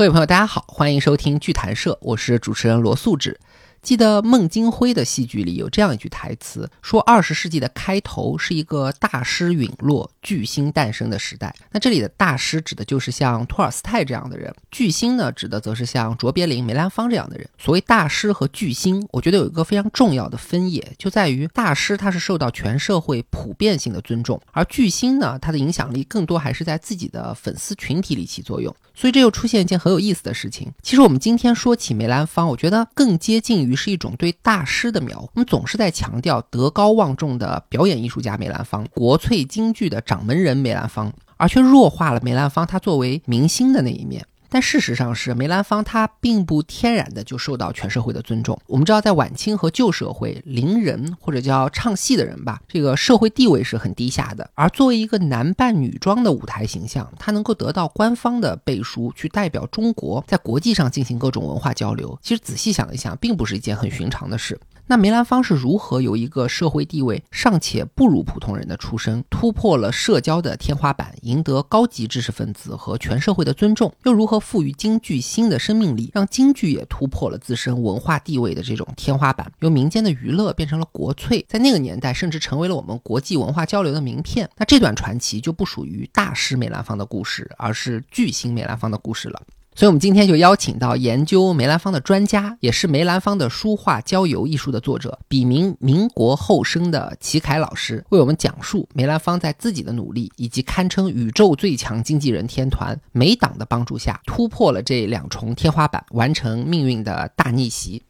各位朋友，大家好，欢迎收听剧谈社，我是主持人罗素志。记得孟京辉的戏剧里有这样一句台词，说二十世纪的开头是一个大师陨落、巨星诞生的时代。那这里的大师指的就是像托尔斯泰这样的人，巨星呢指的则是像卓别林、梅兰芳这样的人。所谓大师和巨星，我觉得有一个非常重要的分野，就在于大师他是受到全社会普遍性的尊重，而巨星呢，他的影响力更多还是在自己的粉丝群体里起作用。所以这又出现一件很有意思的事情。其实我们今天说起梅兰芳，我觉得更接近于于是一种对大师的描。我们总是在强调德高望重的表演艺术家梅兰芳，国粹京剧的掌门人梅兰芳，而却弱化了梅兰芳他作为明星的那一面。但事实上是，梅兰芳他并不天然的就受到全社会的尊重。我们知道，在晚清和旧社会，伶人或者叫唱戏的人吧，这个社会地位是很低下的。而作为一个男扮女装的舞台形象，他能够得到官方的背书，去代表中国在国际上进行各种文化交流。其实仔细想一想，并不是一件很寻常的事。那梅兰芳是如何由一个社会地位尚且不如普通人的出身，突破了社交的天花板，赢得高级知识分子和全社会的尊重？又如何赋予京剧新的生命力，让京剧也突破了自身文化地位的这种天花板，由民间的娱乐变成了国粹，在那个年代甚至成为了我们国际文化交流的名片？那这段传奇就不属于大师梅兰芳的故事，而是巨星梅兰芳的故事了。所以，我们今天就邀请到研究梅兰芳的专家，也是梅兰芳的书画交游艺术的作者，笔名民国后生的齐凯老师，为我们讲述梅兰芳在自己的努力以及堪称宇宙最强经纪人天团梅党的帮助下，突破了这两重天花板，完成命运的大逆袭。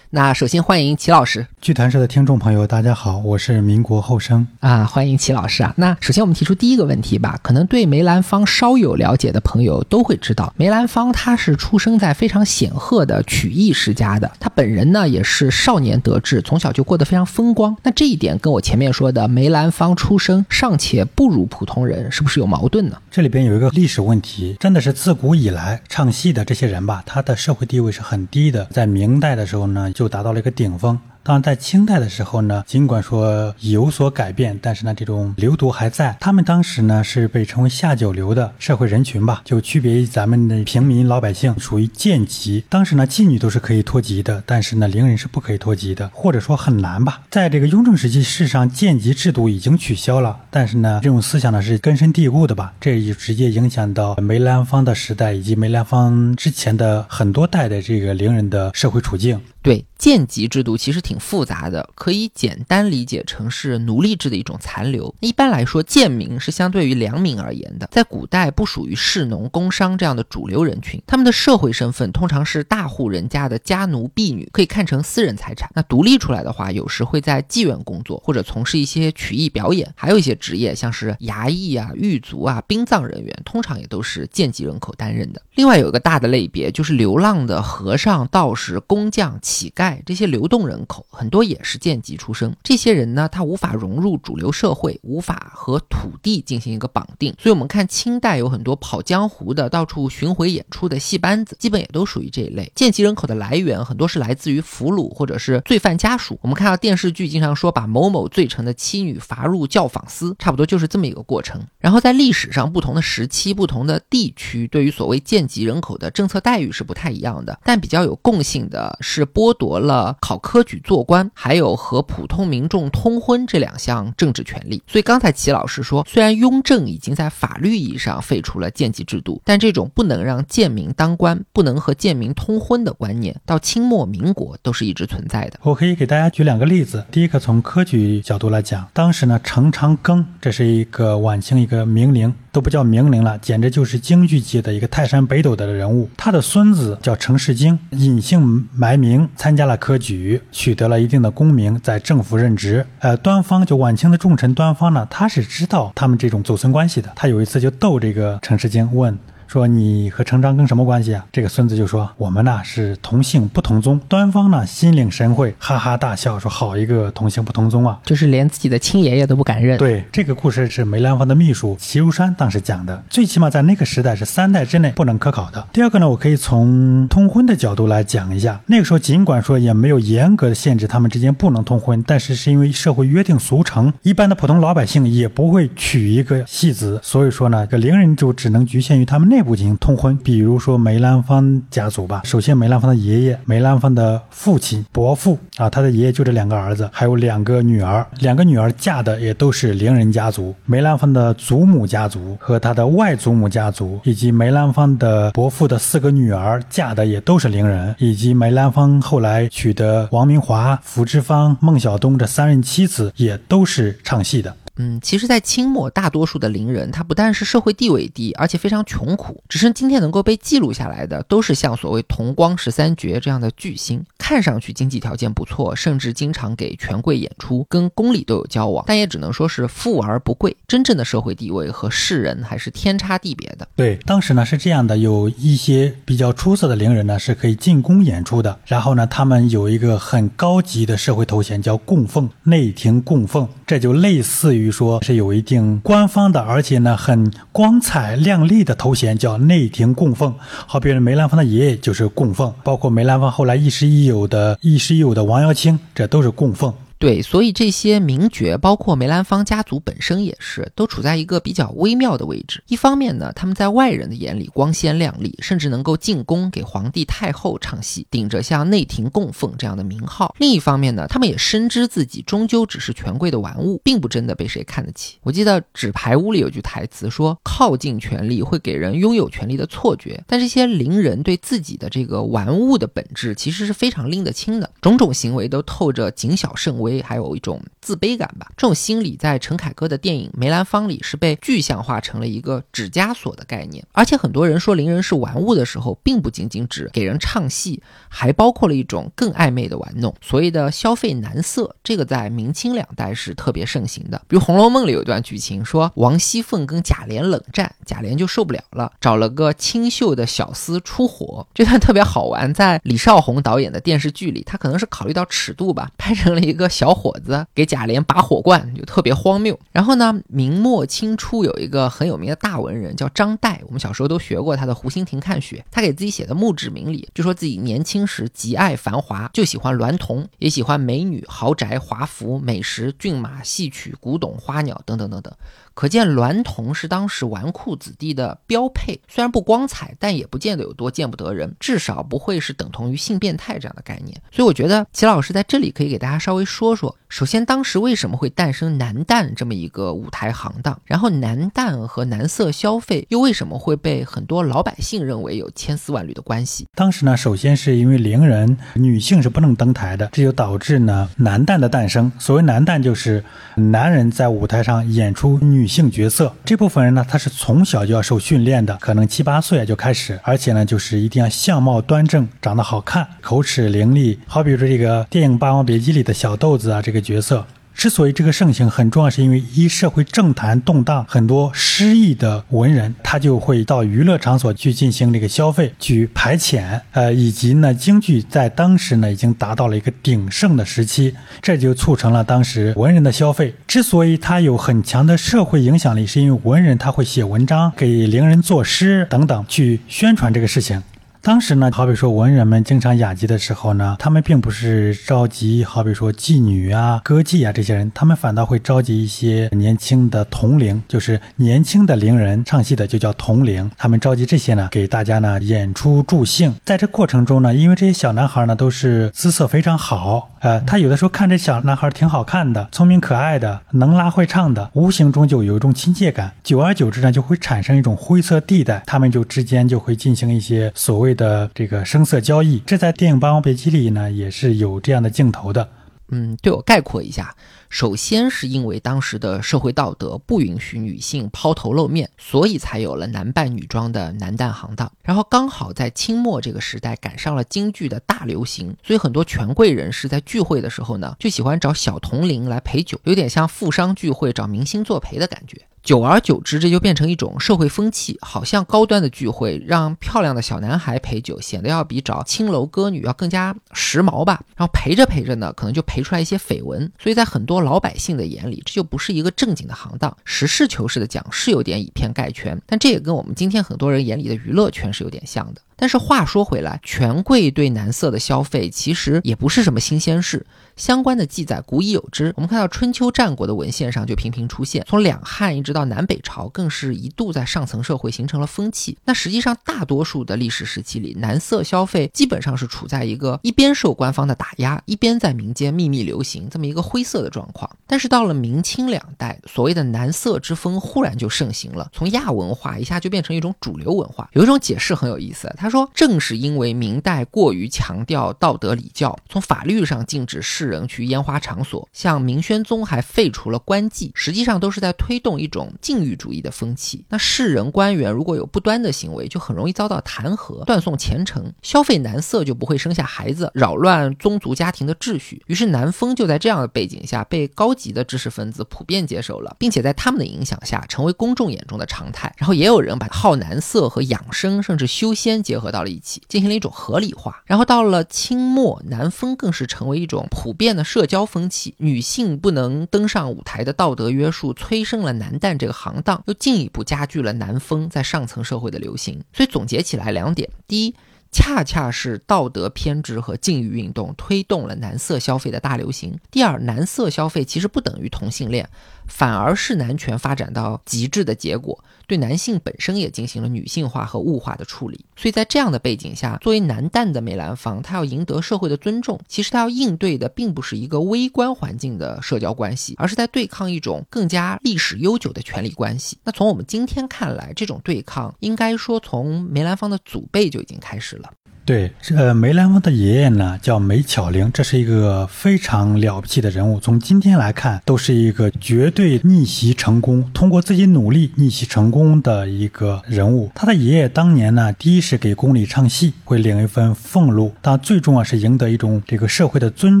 那首先欢迎齐老师，剧团社的听众朋友，大家好，我是民国后生啊，欢迎齐老师啊。那首先我们提出第一个问题吧，可能对梅兰芳稍有了解的朋友都会知道，梅兰芳他是出生在非常显赫的曲艺世家的，他本人呢也是少年得志，从小就过得非常风光。那这一点跟我前面说的梅兰芳出生尚且不如普通人，是不是有矛盾呢？这里边有一个历史问题，真的是自古以来唱戏的这些人吧，他的社会地位是很低的，在明代的时候呢。就达到了一个顶峰。当然，在清代的时候呢，尽管说有所改变，但是呢，这种流毒还在。他们当时呢是被称为下九流的社会人群吧，就区别于咱们的平民老百姓，属于贱籍。当时呢，妓女都是可以脱籍的，但是呢，伶人是不可以脱籍的，或者说很难吧。在这个雍正时期，世上贱籍制度已经取消了，但是呢，这种思想呢是根深蒂固的吧，这也直接影响到梅兰芳的时代以及梅兰芳之前的很多代的这个伶人的社会处境。对贱籍制度其实挺复杂的，可以简单理解成是奴隶制的一种残留。一般来说，贱民是相对于良民而言的，在古代不属于士农工商这样的主流人群，他们的社会身份通常是大户人家的家奴婢女，可以看成私人财产。那独立出来的话，有时会在妓院工作，或者从事一些曲艺表演，还有一些职业，像是衙役啊、狱卒啊、殡葬人员，通常也都是贱籍人口担任的。另外有一个大的类别，就是流浪的和尚、道士、工匠。乞丐这些流动人口很多也是贱籍出生，这些人呢，他无法融入主流社会，无法和土地进行一个绑定，所以我们看清代有很多跑江湖的、到处巡回演出的戏班子，基本也都属于这一类。贱籍人口的来源很多是来自于俘虏或者是罪犯家属。我们看到电视剧经常说把某某罪成的妻女罚入教坊司，差不多就是这么一个过程。然后在历史上不同的时期、不同的地区，对于所谓贱籍人口的政策待遇是不太一样的，但比较有共性的是。剥夺了考科举做官，还有和普通民众通婚这两项政治权利。所以刚才齐老师说，虽然雍正已经在法律意义上废除了贱籍制度，但这种不能让贱民当官、不能和贱民通婚的观念，到清末民国都是一直存在的。我可以给大家举两个例子。第一个，从科举角度来讲，当时呢，程长庚这是一个晚清一个名伶。都不叫名伶了，简直就是京剧界的一个泰山北斗的人物。他的孙子叫程世京，隐姓埋名参加了科举，取得了一定的功名，在政府任职。呃，端方就晚清的重臣端方呢，他是知道他们这种祖孙关系的。他有一次就逗这个程世京问。说你和程章庚什么关系啊？这个孙子就说我们呢是同姓不同宗。端方呢心领神会，哈哈大笑说好一个同姓不同宗啊！就是连自己的亲爷爷都不敢认。对，这个故事是梅兰芳的秘书齐如山当时讲的，最起码在那个时代是三代之内不能科考的。第二个呢，我可以从通婚的角度来讲一下，那个时候尽管说也没有严格的限制他们之间不能通婚，但是是因为社会约定俗成，一般的普通老百姓也不会娶一个戏子，所以说呢，这个伶人就只能局限于他们那。内部进行通婚。比如说梅兰芳家族吧，首先梅兰芳的爷爷、梅兰芳的父亲、伯父啊，他的爷爷就这两个儿子，还有两个女儿，两个女儿嫁的也都是伶人家族。梅兰芳的祖母家族和他的外祖母家族，以及梅兰芳的伯父的四个女儿嫁的也都是伶人，以及梅兰芳后来娶的王明华、福芝芳、孟小冬这三任妻子也都是唱戏的。嗯，其实，在清末，大多数的伶人，他不但是社会地位低，而且非常穷苦。只是今天能够被记录下来的，都是像所谓同光十三绝这样的巨星，看上去经济条件不错，甚至经常给权贵演出，跟宫里都有交往，但也只能说是富而不贵。真正的社会地位和世人还是天差地别的。对，当时呢是这样的，有一些比较出色的伶人呢是可以进宫演出的，然后呢，他们有一个很高级的社会头衔叫供奉，内廷供奉，这就类似于。说是有一定官方的，而且呢很光彩亮丽的头衔，叫内廷供奉。好比梅兰芳的爷爷就是供奉，包括梅兰芳后来亦师亦友的亦师亦友的王瑶卿，这都是供奉。对，所以这些名角，包括梅兰芳家族本身也是，都处在一个比较微妙的位置。一方面呢，他们在外人的眼里光鲜亮丽，甚至能够进宫给皇帝太后唱戏，顶着像内廷供奉这样的名号；另一方面呢，他们也深知自己终究只是权贵的玩物，并不真的被谁看得起。我记得《纸牌屋》里有句台词说：“靠近权力会给人拥有权力的错觉。”但这些伶人对自己的这个玩物的本质其实是非常拎得清的，种种行为都透着谨小慎微。所以还有一种自卑感吧，这种心理在陈凯歌的电影《梅兰芳》里是被具象化成了一个指枷锁的概念。而且很多人说伶人是玩物的时候，并不仅仅指给人唱戏，还包括了一种更暧昧的玩弄，所谓的消费男色。这个在明清两代是特别盛行的。比如《红楼梦》里有一段剧情，说王熙凤跟贾琏冷战，贾琏就受不了了，找了个清秀的小厮出火。这段特别好玩，在李少红导演的电视剧里，他可能是考虑到尺度吧，拍成了一个。小伙子给贾琏拔火罐，就特别荒谬。然后呢，明末清初有一个很有名的大文人叫张岱，我们小时候都学过他的《湖心亭看雪》。他给自己写的墓志铭里就说自己年轻时极爱繁华，就喜欢娈童，也喜欢美女、豪宅、华服、美食、骏马、戏曲、古董、花鸟等等等等。可见娈童是当时纨绔子弟的标配，虽然不光彩，但也不见得有多见不得人，至少不会是等同于性变态这样的概念。所以我觉得齐老师在这里可以给大家稍微说说说，首先当时为什么会诞生男旦这么一个舞台行当，然后男旦和男色消费又为什么会被很多老百姓认为有千丝万缕的关系？当时呢，首先是因为伶人女性是不能登台的，这就导致呢男旦的诞生。所谓男旦就是男人在舞台上演出女。性角色这部分人呢，他是从小就要受训练的，可能七八岁就开始，而且呢，就是一定要相貌端正，长得好看，口齿伶俐。好比如说这个电影《霸王别姬》里的小豆子子啊，这个角色。之所以这个盛行很重要，是因为一社会政坛动荡，很多失意的文人他就会到娱乐场所去进行这个消费，去排遣，呃，以及呢，京剧在当时呢已经达到了一个鼎盛的时期，这就促成了当时文人的消费。之所以它有很强的社会影响力，是因为文人他会写文章，给伶人作诗等等，去宣传这个事情。当时呢，好比说文人们经常雅集的时候呢，他们并不是召集好比说妓女啊、歌妓啊这些人，他们反倒会召集一些年轻的童龄，就是年轻的伶人唱戏的就叫童龄。他们召集这些呢，给大家呢演出助兴。在这过程中呢，因为这些小男孩呢都是姿色非常好，呃，他有的时候看这小男孩挺好看的，聪明可爱的，能拉会唱的，无形中就有一种亲切感。久而久之呢，就会产生一种灰色地带，他们就之间就会进行一些所谓。的这个声色交易，这在电影《霸王别姬》里呢也是有这样的镜头的。嗯，对我概括一下，首先是因为当时的社会道德不允许女性抛头露面，所以才有了男扮女装的男旦行当。然后刚好在清末这个时代赶上了京剧的大流行，所以很多权贵人士在聚会的时候呢，就喜欢找小童龄来陪酒，有点像富商聚会找明星作陪的感觉。久而久之，这就变成一种社会风气，好像高端的聚会让漂亮的小男孩陪酒，显得要比找青楼歌女要更加时髦吧。然后陪着陪着呢，可能就陪出来一些绯闻。所以在很多老百姓的眼里，这就不是一个正经的行当。实事求是的讲，是有点以偏概全，但这也跟我们今天很多人眼里的娱乐圈是有点像的。但是话说回来，权贵对男色的消费其实也不是什么新鲜事。相关的记载古已有之，我们看到春秋战国的文献上就频频出现，从两汉一直到南北朝，更是一度在上层社会形成了风气。那实际上，大多数的历史时期里，男色消费基本上是处在一个一边受官方的打压，一边在民间秘密流行这么一个灰色的状况。但是到了明清两代，所谓的男色之风忽然就盛行了，从亚文化一下就变成一种主流文化。有一种解释很有意思，他说，正是因为明代过于强调道德礼教，从法律上禁止世人去烟花场所，像明宣宗还废除了官妓，实际上都是在推动一种禁欲主义的风气。那世人官员如果有不端的行为，就很容易遭到弹劾、断送前程。消费男色就不会生下孩子，扰乱宗族家庭的秩序。于是南风就在这样的背景下被高级的知识分子普遍接受了，并且在他们的影响下成为公众眼中的常态。然后也有人把好男色和养生甚至修仙结合到了一起，进行了一种合理化。然后到了清末，南风更是成为一种普遍的社。社交风气，女性不能登上舞台的道德约束，催生了男旦这个行当，又进一步加剧了男风在上层社会的流行。所以总结起来两点：第一，恰恰是道德偏执和禁欲运动推动了男色消费的大流行；第二，男色消费其实不等于同性恋。反而是男权发展到极致的结果，对男性本身也进行了女性化和物化的处理。所以在这样的背景下，作为男旦的梅兰芳，他要赢得社会的尊重，其实他要应对的并不是一个微观环境的社交关系，而是在对抗一种更加历史悠久的权力关系。那从我们今天看来，这种对抗应该说从梅兰芳的祖辈就已经开始了。对，这梅兰芳的爷爷呢叫梅巧玲，这是一个非常了不起的人物。从今天来看，都是一个绝对逆袭成功，通过自己努力逆袭成功的一个人物。他的爷爷当年呢，第一是给宫里唱戏，会领一份俸禄，但最重要是赢得一种这个社会的尊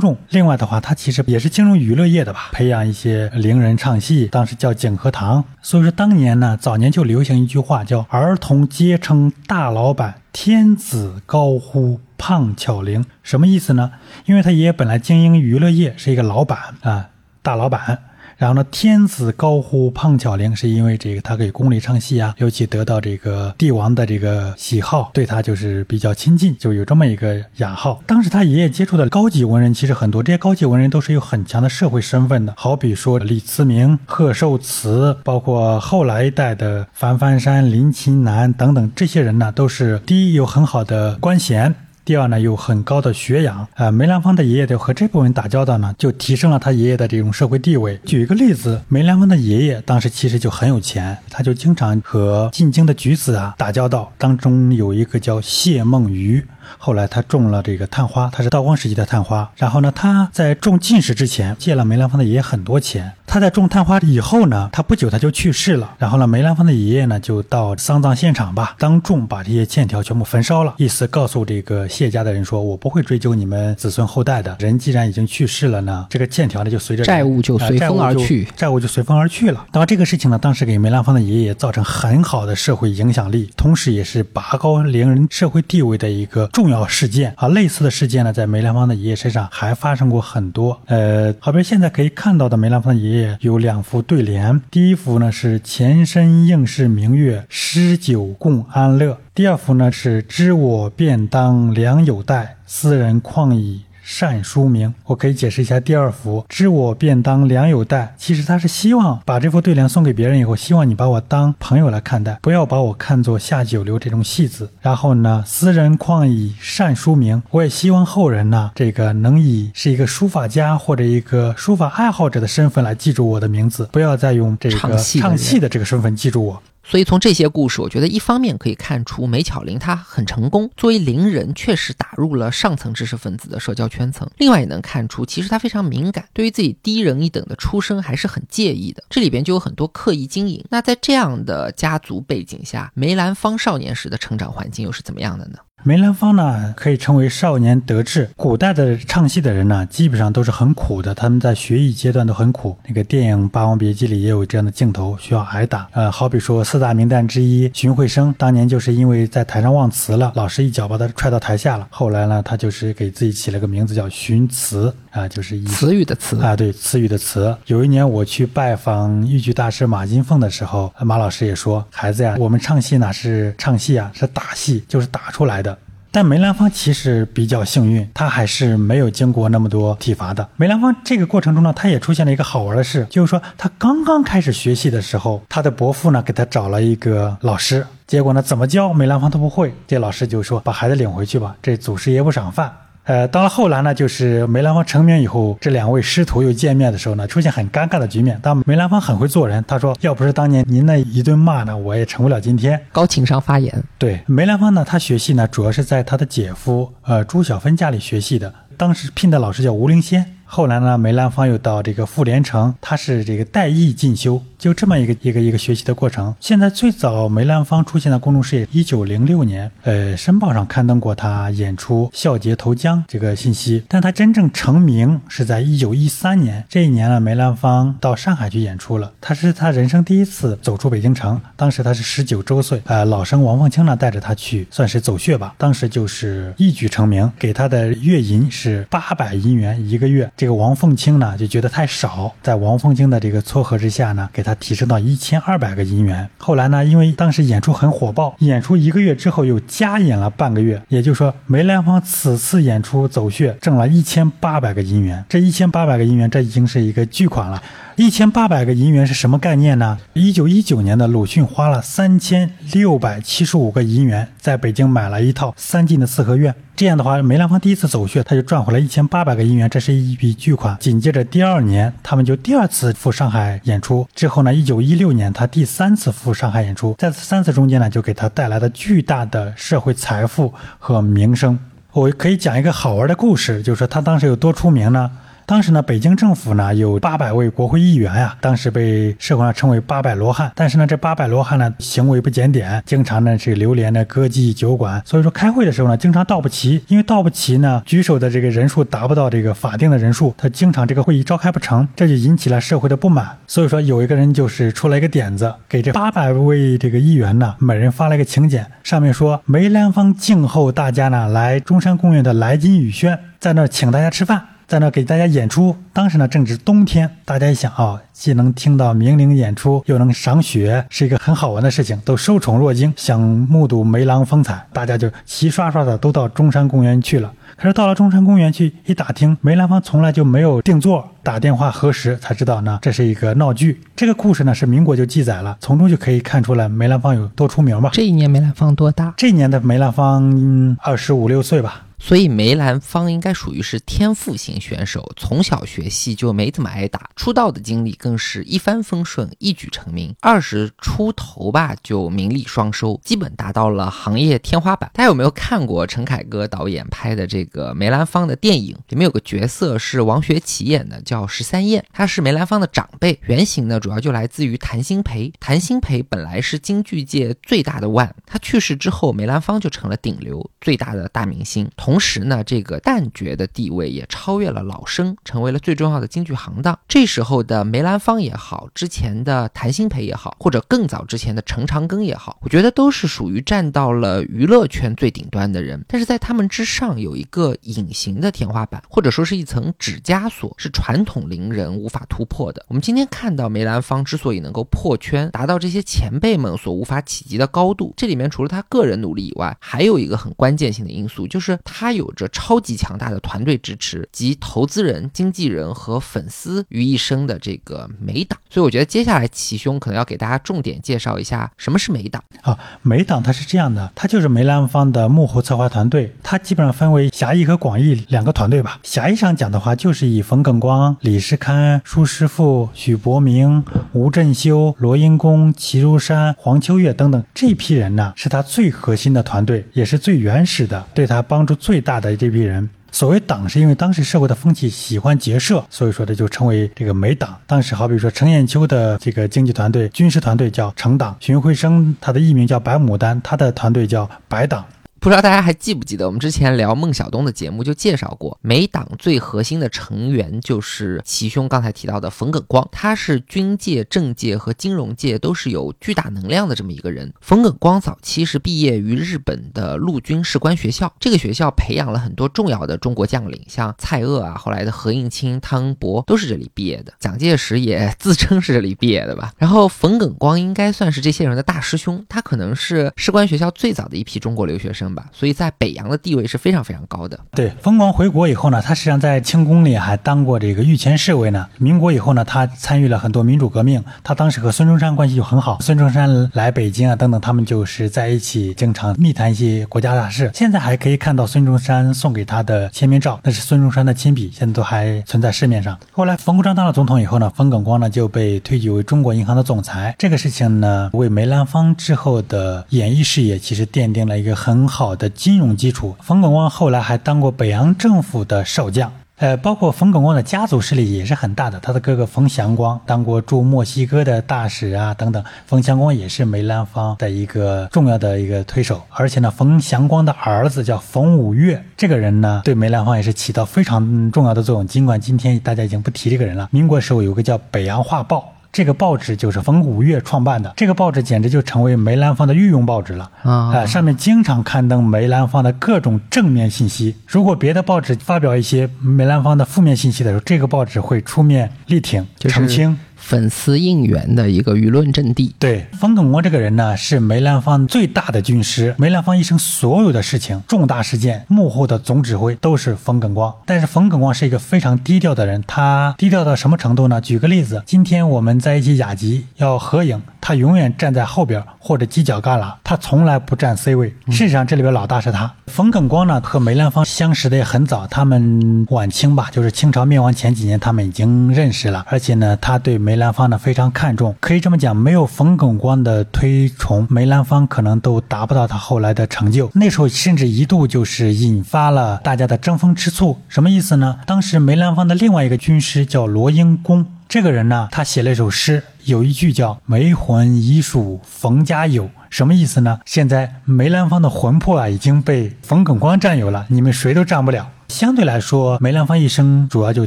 重。另外的话，他其实也是进入娱乐业的吧，培养一些伶人唱戏，当时叫景和堂。所以说当年呢，早年就流行一句话叫“儿童皆称大老板”。天子高呼胖巧玲，什么意思呢？因为他爷爷本来经营娱乐业，是一个老板啊，大老板。然后呢，天子高呼胖巧玲，是因为这个他给宫里唱戏啊，尤其得到这个帝王的这个喜好，对他就是比较亲近，就有这么一个雅号。当时他爷爷接触的高级文人其实很多，这些高级文人都是有很强的社会身份的，好比说李慈铭、贺寿慈，包括后来一代的樊樊山、林琴南等等，这些人呢，都是第一有很好的官衔。第二呢，有很高的学养，呃，梅兰芳的爷爷就和这部分人打交道呢，就提升了他爷爷的这种社会地位。举一个例子，梅兰芳的爷爷当时其实就很有钱，他就经常和进京的举子啊打交道，当中有一个叫谢梦渔。后来他种了这个探花，他是道光时期的探花。然后呢，他在种进士之前借了梅兰芳的爷爷很多钱。他在种探花以后呢，他不久他就去世了。然后呢，梅兰芳的爷爷呢就到丧葬现场吧，当众把这些欠条全部焚烧了，意思告诉这个谢家的人说：“我不会追究你们子孙后代的。人既然已经去世了呢，这个欠条呢就随着债务就随风而去，债务就随风而去了。那么这个事情呢，当时给梅兰芳的爷爷造成很好的社会影响力，同时也是拔高伶人社会地位的一个。重要事件啊，类似的事件呢，在梅兰芳的爷爷身上还发生过很多。呃，好比现在可以看到的梅兰芳的爷爷有两幅对联，第一幅呢是“前身应是明月，诗酒共安乐”，第二幅呢是“知我便当良友待，斯人况矣”。善书名，我可以解释一下第二幅“知我便当良友待”。其实他是希望把这幅对联送给别人以后，希望你把我当朋友来看待，不要把我看作下九流这种戏子。然后呢，斯人况以善书名，我也希望后人呢，这个能以是一个书法家或者一个书法爱好者的身份来记住我的名字，不要再用这个唱戏的这个身份记住我。所以从这些故事，我觉得一方面可以看出梅巧玲她很成功，作为伶人确实打入了上层知识分子的社交圈层。另外也能看出，其实她非常敏感，对于自己低人一等的出身还是很介意的。这里边就有很多刻意经营。那在这样的家族背景下，梅兰芳少年时的成长环境又是怎么样的呢？梅兰芳呢，可以称为少年得志。古代的唱戏的人呢，基本上都是很苦的，他们在学艺阶段都很苦。那个电影《霸王别姬》里也有这样的镜头，需要挨打。呃，好比说四大名旦之一荀慧生，当年就是因为在台上忘词了，老师一脚把他踹到台下了。后来呢，他就是给自己起了个名字叫荀词啊，就是以词语的词啊，对，词语的词。有一年我去拜访豫剧大师马金凤的时候，马老师也说：“孩子呀，我们唱戏哪是唱戏啊，是打戏，就是打出来的。”但梅兰芳其实比较幸运，他还是没有经过那么多体罚的。梅兰芳这个过程中呢，他也出现了一个好玩的事，就是说他刚刚开始学戏的时候，他的伯父呢给他找了一个老师，结果呢怎么教梅兰芳都不会，这老师就说把孩子领回去吧，这祖师爷不赏饭。呃，到了后来呢，就是梅兰芳成名以后，这两位师徒又见面的时候呢，出现很尴尬的局面。但梅兰芳很会做人，他说：“要不是当年您那一顿骂呢，我也成不了今天。”高情商发言。对梅兰芳呢，他学戏呢，主要是在他的姐夫呃朱小芬家里学戏的，当时聘的老师叫吴灵仙。后来呢，梅兰芳又到这个傅连城，他是这个代艺进修，就这么一个一个一个学习的过程。现在最早梅兰芳出现在公众视野，一九零六年，呃，《申报》上刊登过他演出《孝节投江》这个信息，但他真正成名是在一九一三年。这一年呢，梅兰芳到上海去演出了，他是他人生第一次走出北京城。当时他是十九周岁，呃，老生王凤卿呢带着他去，算是走穴吧。当时就是一举成名，给他的月银是八百银元一个月。这个王凤卿呢就觉得太少，在王凤卿的这个撮合之下呢，给他提升到一千二百个银元。后来呢，因为当时演出很火爆，演出一个月之后又加演了半个月，也就是说梅兰芳此次演出走穴挣了一千八百个银元。这一千八百个银元，这已经是一个巨款了。一千八百个银元是什么概念呢？一九一九年的鲁迅花了三千六百七十五个银元，在北京买了一套三进的四合院。这样的话，梅兰芳第一次走穴，他就赚回了一千八百个银元，这是一笔巨款。紧接着第二年，他们就第二次赴上海演出。之后呢，一九一六年他第三次赴上海演出，在这三次中间呢，就给他带来了巨大的社会财富和名声。我可以讲一个好玩的故事，就是说他当时有多出名呢？当时呢，北京政府呢有八百位国会议员呀，当时被社会上称为八百罗汉。但是呢，这八百罗汉呢行为不检点，经常呢是流连的歌妓酒馆，所以说开会的时候呢经常到不齐，因为到不齐呢举手的这个人数达不到这个法定的人数，他经常这个会议召开不成，这就引起了社会的不满。所以说有一个人就是出了一个点子，给这八百位这个议员呢每人发了一个请柬，上面说梅兰芳静候大家呢来中山公园的来金雨轩，在那儿请大家吃饭。在那给大家演出，当时呢正值冬天，大家一想啊，既能听到名伶演出，又能赏雪，是一个很好玩的事情，都受宠若惊，想目睹梅郎风采，大家就齐刷刷的都到中山公园去了。可是到了中山公园去一打听，梅兰芳从来就没有定座，打电话核实才知道呢，这是一个闹剧。这个故事呢是民国就记载了，从中就可以看出来梅兰芳有多出名吧。这一年梅兰芳多大？这一年的梅兰芳二十五六岁吧。所以梅兰芳应该属于是天赋型选手，从小学戏就没怎么挨打，出道的经历更是一帆风顺，一举成名。二十出头吧就名利双收，基本达到了行业天花板。大家有没有看过陈凯歌导演拍的这个梅兰芳的电影？里面有个角色是王学圻演的，叫十三燕，他是梅兰芳的长辈。原型呢主要就来自于谭鑫培。谭鑫培本来是京剧界最大的腕，他去世之后，梅兰芳就成了顶流最大的大明星。同同时呢，这个旦角的地位也超越了老生，成为了最重要的京剧行当。这时候的梅兰芳也好，之前的谭鑫培也好，或者更早之前的程长庚也好，我觉得都是属于站到了娱乐圈最顶端的人。但是在他们之上有一个隐形的天花板，或者说是一层纸枷锁，是传统伶人无法突破的。我们今天看到梅兰芳之所以能够破圈，达到这些前辈们所无法企及的高度，这里面除了他个人努力以外，还有一个很关键性的因素，就是他他有。着超级强大的团队支持及投资人、经纪人和粉丝于一身的这个美党，所以我觉得接下来齐兄可能要给大家重点介绍一下什么是美党啊。美党它是这样的，它就是梅兰芳的幕后策划团队，它基本上分为狭义和广义两个团队吧。狭义上讲的话，就是以冯耿光、李世堪、舒师傅、许伯明、吴振修、罗英公、齐如山、黄秋月等等这批人呢，是他最核心的团队，也是最原始的，对他帮助最最大的。这批人，所谓党，是因为当时社会的风气喜欢结社，所以说这就称为这个美党。当时好比说程砚秋的这个经济团队、军事团队叫程党，荀慧生他的艺名叫白牡丹，他的团队叫白党。不知道大家还记不记得，我们之前聊孟小冬的节目就介绍过，美党最核心的成员就是齐兄刚才提到的冯耿光，他是军界、政界和金融界都是有巨大能量的这么一个人。冯耿光早期是毕业于日本的陆军士官学校，这个学校培养了很多重要的中国将领，像蔡锷啊，后来的何应钦、汤恩伯都是这里毕业的，蒋介石也自称是这里毕业的吧。然后冯耿光应该算是这些人的大师兄，他可能是士官学校最早的一批中国留学生。吧，所以在北洋的地位是非常非常高的。对，冯广回国以后呢，他实际上在清宫里还当过这个御前侍卫呢。民国以后呢，他参与了很多民主革命，他当时和孙中山关系就很好，孙中山来北京啊等等，他们就是在一起经常密谈一些国家大事。现在还可以看到孙中山送给他的签名照，那是孙中山的亲笔，现在都还存在市面上。后来冯国璋当了总统以后呢，冯耿光呢就被推举为中国银行的总裁，这个事情呢，为梅兰芳之后的演艺事业其实奠定了一个很好好的金融基础。冯耿光后来还当过北洋政府的少将。呃，包括冯耿光的家族势力也是很大的。他的哥哥冯祥光当过驻墨西哥的大使啊，等等。冯祥光也是梅兰芳的一个重要的一个推手。而且呢，冯祥光的儿子叫冯五岳，这个人呢，对梅兰芳也是起到非常重要的作用。尽管今天大家已经不提这个人了，民国时候有个叫《北洋画报》。这个报纸就是冯五月创办的，这个报纸简直就成为梅兰芳的御用报纸了啊！上面经常刊登梅兰芳的各种正面信息。如果别的报纸发表一些梅兰芳的负面信息的时候，这个报纸会出面力挺、澄清。粉丝应援的一个舆论阵地。对，冯耿光这个人呢，是梅兰芳最大的军师。梅兰芳一生所有的事情、重大事件幕后的总指挥都是冯耿光。但是冯耿光是一个非常低调的人，他低调到什么程度呢？举个例子，今天我们在一起雅集要合影，他永远站在后边或者犄角旮旯，他从来不站 C 位。事实上，这里边老大是他。冯耿光呢，和梅兰芳相识的也很早，他们晚清吧，就是清朝灭亡前几年，他们已经认识了。而且呢，他对梅梅兰芳呢非常看重，可以这么讲，没有冯耿光的推崇，梅兰芳可能都达不到他后来的成就。那时候甚至一度就是引发了大家的争风吃醋。什么意思呢？当时梅兰芳的另外一个军师叫罗英公，这个人呢，他写了一首诗，有一句叫“梅魂已属冯家有”，什么意思呢？现在梅兰芳的魂魄啊已经被冯耿光占有了，你们谁都占不了。相对来说，梅兰芳一生主要就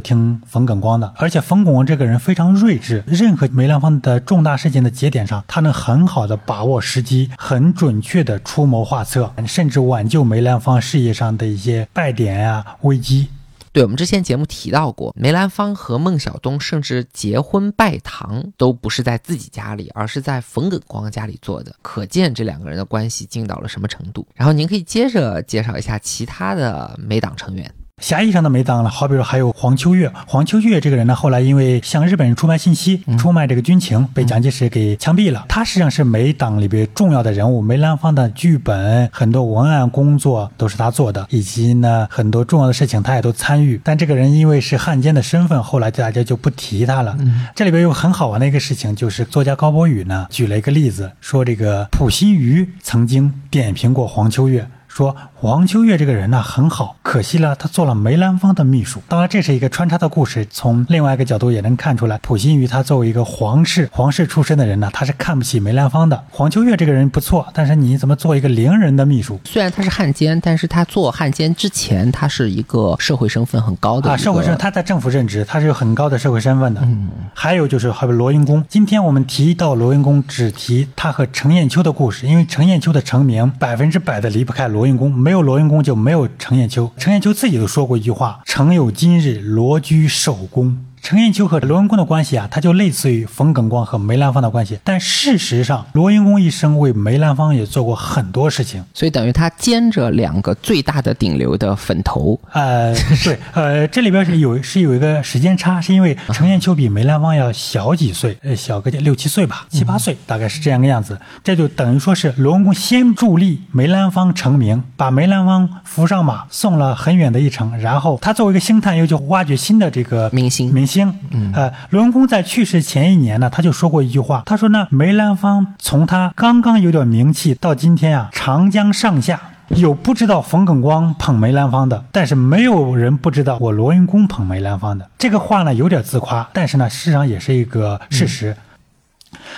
听冯耿光的，而且冯耿光这个人非常睿智，任何梅兰芳的重大事件的节点上，他能很好的把握时机，很准确的出谋划策，甚至挽救梅兰芳事业上的一些败点呀、危机。对我们之前节目提到过，梅兰芳和孟小冬甚至结婚拜堂都不是在自己家里，而是在冯耿光家里做的，可见这两个人的关系近到了什么程度。然后您可以接着介绍一下其他的梅党成员。狭义上的梅党了，好比说还有黄秋月。黄秋月这个人呢，后来因为向日本人出卖信息、出卖这个军情，被蒋介石给枪毙了。他实际上是梅党里边重要的人物，梅兰芳的剧本、很多文案工作都是他做的，以及呢很多重要的事情他也都参与。但这个人因为是汉奸的身份，后来大家就不提他了。这里边有很好玩的一个事情，就是作家高博宇呢举了一个例子，说这个溥心瑜曾经点评过黄秋月。说黄秋月这个人呢很好，可惜了他做了梅兰芳的秘书。当然这是一个穿插的故事，从另外一个角度也能看出来，普心畬他作为一个皇室皇室出身的人呢，他是看不起梅兰芳的。黄秋月这个人不错，但是你怎么做一个伶人的秘书？虽然他是汉奸，但是他做汉奸之前，他是一个社会身份很高的啊，社会身他在政府任职，他是有很高的社会身份的。嗯，还有就是还有罗英公。今天我们提到罗英公，只提他和程砚秋的故事，因为程砚秋的成名百分之百的离不开罗。罗云公没有罗云公就没有程砚秋，程砚秋自己都说过一句话：“诚有今日，罗居首功。”程砚秋和罗文公的关系啊，他就类似于冯耿光和梅兰芳的关系。但事实上，罗英公一生为梅兰芳也做过很多事情，所以等于他兼着两个最大的顶流的粉头。呃，对，呃，这里边是有是有一个时间差，是因为程砚秋比梅兰芳要小几岁，呃，小个六七岁吧，七八岁，大概是这样个样子。这就等于说是罗文公先助力梅兰芳成名，把梅兰芳扶上马，送了很远的一程，然后他作为一个星探，又去挖掘新的这个明星明星。星，呃，罗永公在去世前一年呢，他就说过一句话，他说呢，梅兰芳从他刚刚有点名气到今天啊，长江上下有不知道冯耿光捧梅兰芳的，但是没有人不知道我罗云公捧梅兰芳的。这个话呢有点自夸，但是呢，事实上也是一个事实。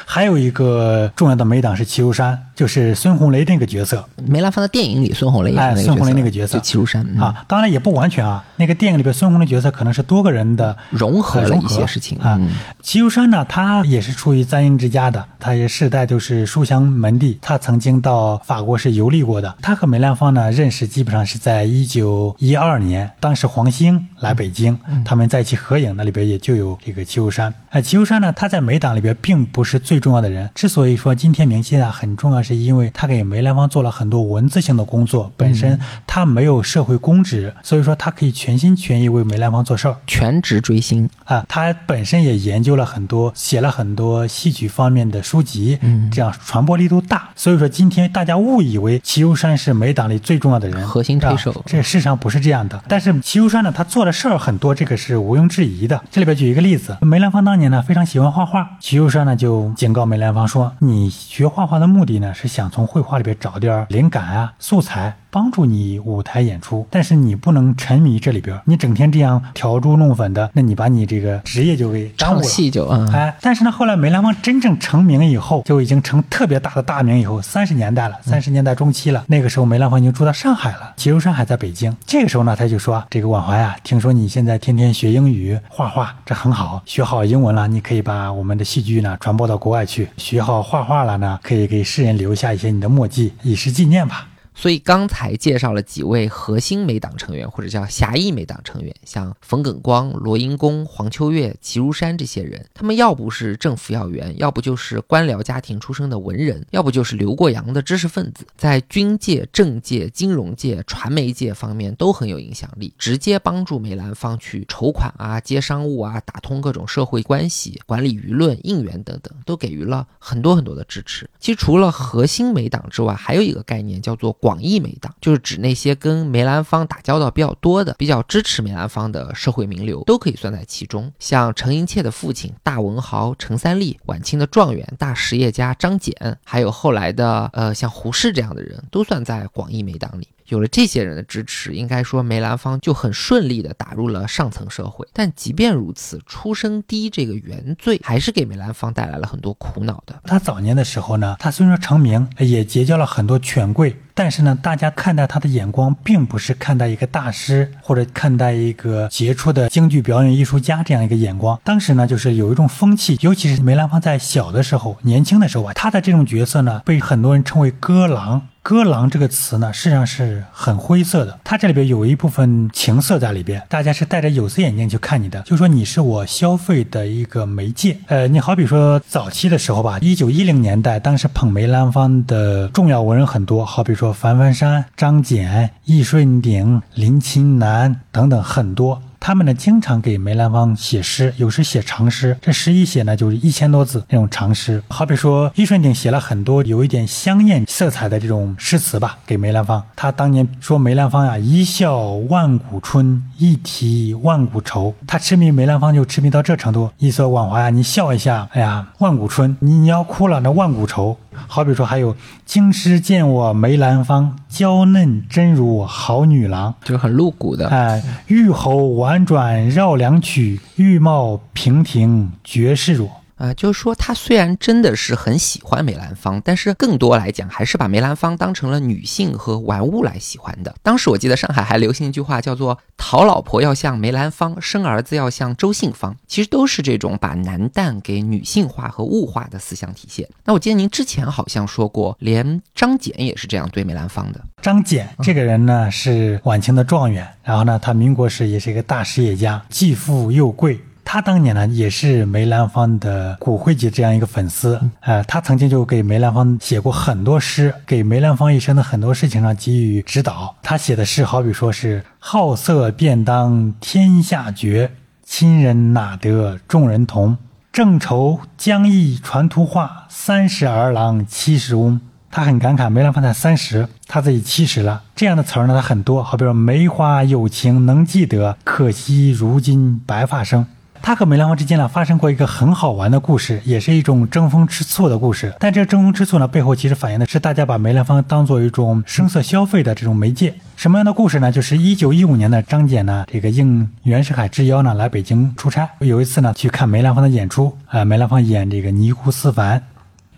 还有一个重要的美党是齐如山，就是孙红雷那个角色。梅兰芳的电影里，孙红雷哎，孙红雷那个角色，齐如山啊，当然也不完全啊。那个电影里边，孙红雷角色可能是多个人的融合了一些事情啊。齐如山呢，他也是出于簪缨之家的，他也世代就是书香门第。他曾经到法国是游历过的。他和梅兰芳呢认识，基本上是在一九一二年，当时黄兴来北京，他们在一起合影，那里边也就有这个齐如山。哎，齐如山呢，他在梅党里边并不是。最重要的人。之所以说今天明星啊很重要，是因为他给梅兰芳做了很多文字性的工作，本身他没有社会公职，所以说他可以全心全意为梅兰芳做事儿。全职追星，啊，他本身也研究了很多，写了很多戏曲方面的书籍，嗯这样传播力度大。所以说今天大家误以为齐如山是梅党里最重要的人，核心推手啊这事实上不是这样的。但是齐如山呢，他做的事儿很多，这个是毋庸置疑的。这里边举一个例子，梅兰芳当年呢非常喜欢画画，齐如山呢就警告梅兰芳说：“你学画画的目的呢是想从绘画里边找点灵感啊、素材。”帮助你舞台演出，但是你不能沉迷这里边儿，你整天这样调猪弄粉的，那你把你这个职业就给耽误唱了。戏就嗯，哎，但是呢，后来梅兰芳真正成名以后，就已经成特别大的大名以后，三十年代了，三十年代中期了。那个时候，梅兰芳已经住到上海了，齐如山还在北京。这个时候呢，他就说：“这个婉怀啊，听说你现在天天学英语、画画，这很好，学好英文了，你可以把我们的戏剧呢传播到国外去。学好画画了呢，可以给世人留下一些你的墨迹，以示纪念吧。”所以刚才介绍了几位核心美党成员，或者叫侠义美党成员，像冯耿光、罗英公、黄秋月、齐如山这些人，他们要不是政府要员，要不就是官僚家庭出身的文人，要不就是留过洋的知识分子，在军界、政界、金融界、传媒界方面都很有影响力，直接帮助梅兰芳去筹款啊、接商务啊、打通各种社会关系、管理舆论、应援等等，都给予了很多很多的支持。其实除了核心美党之外，还有一个概念叫做广义梅党，就是指那些跟梅兰芳打交道比较多的、比较支持梅兰芳的社会名流，都可以算在其中。像程银切的父亲大文豪程三立，晚清的状元大实业家张謇，还有后来的呃像胡适这样的人，都算在广义梅党里。有了这些人的支持，应该说梅兰芳就很顺利地打入了上层社会。但即便如此，出身低这个原罪还是给梅兰芳带来了很多苦恼的。他早年的时候呢，他虽说成名，也结交了很多权贵，但是呢，大家看待他的眼光并不是看待一个大师或者看待一个杰出的京剧表演艺术家这样一个眼光。当时呢，就是有一种风气，尤其是梅兰芳在小的时候、年轻的时候啊，他的这种角色呢，被很多人称为歌郎。歌郎这个词呢，实际上是很灰色的，它这里边有一部分情色在里边，大家是戴着有色眼镜去看你的，就说你是我消费的一个媒介。呃，你好比说早期的时候吧，一九一零年代，当时捧梅兰芳的重要文人很多，好比说樊樊山、张謇、易顺鼎、林琴南等等很多。他们呢，经常给梅兰芳写诗，有时写长诗。这诗一写呢，就是一千多字那种长诗。好比说，易顺鼎写了很多有一点香艳色彩的这种诗词吧，给梅兰芳。他当年说梅兰芳呀，一笑万古春，一啼万古愁。他痴迷梅兰芳就痴迷到这程度。一说婉华呀，你笑一下，哎呀，万古春，你你要哭了，那万古愁。好比说还有京师见我梅兰芳，娇嫩真如好女郎。就是很露骨的。哎，玉喉婉转绕梁曲，玉貌娉婷绝世若。啊、就是说他虽然真的是很喜欢梅兰芳，但是更多来讲还是把梅兰芳当成了女性和玩物来喜欢的。当时我记得上海还流行一句话叫做“讨老婆要像梅兰芳，生儿子要像周信芳”，其实都是这种把男旦给女性化和物化的思想体现。那我记得您之前好像说过，连张謇也是这样对梅兰芳的。张謇这个人呢是晚清的状元，然后呢他民国时也是一个大实业家，既富又贵。他当年呢也是梅兰芳的骨灰级这样一个粉丝，呃，他曾经就给梅兰芳写过很多诗，给梅兰芳一生的很多事情上给予指导。他写的诗好比说是“好色便当天下绝，亲人哪得众人同。正愁将意传图画，三十儿郎七十翁。”他很感慨，梅兰芳才三十，他自己七十了。这样的词儿呢，他很多，好比说“梅花有情能记得，可惜如今白发生”。他和梅兰芳之间呢发生过一个很好玩的故事，也是一种争风吃醋的故事。但这个争风吃醋呢，背后其实反映的是大家把梅兰芳当做一种声色消费的这种媒介。什么样的故事呢？就是一九一五年的张謇呢，这个应袁世凯之邀呢来北京出差，有一次呢去看梅兰芳的演出，啊、梅兰芳演这个尼姑思凡。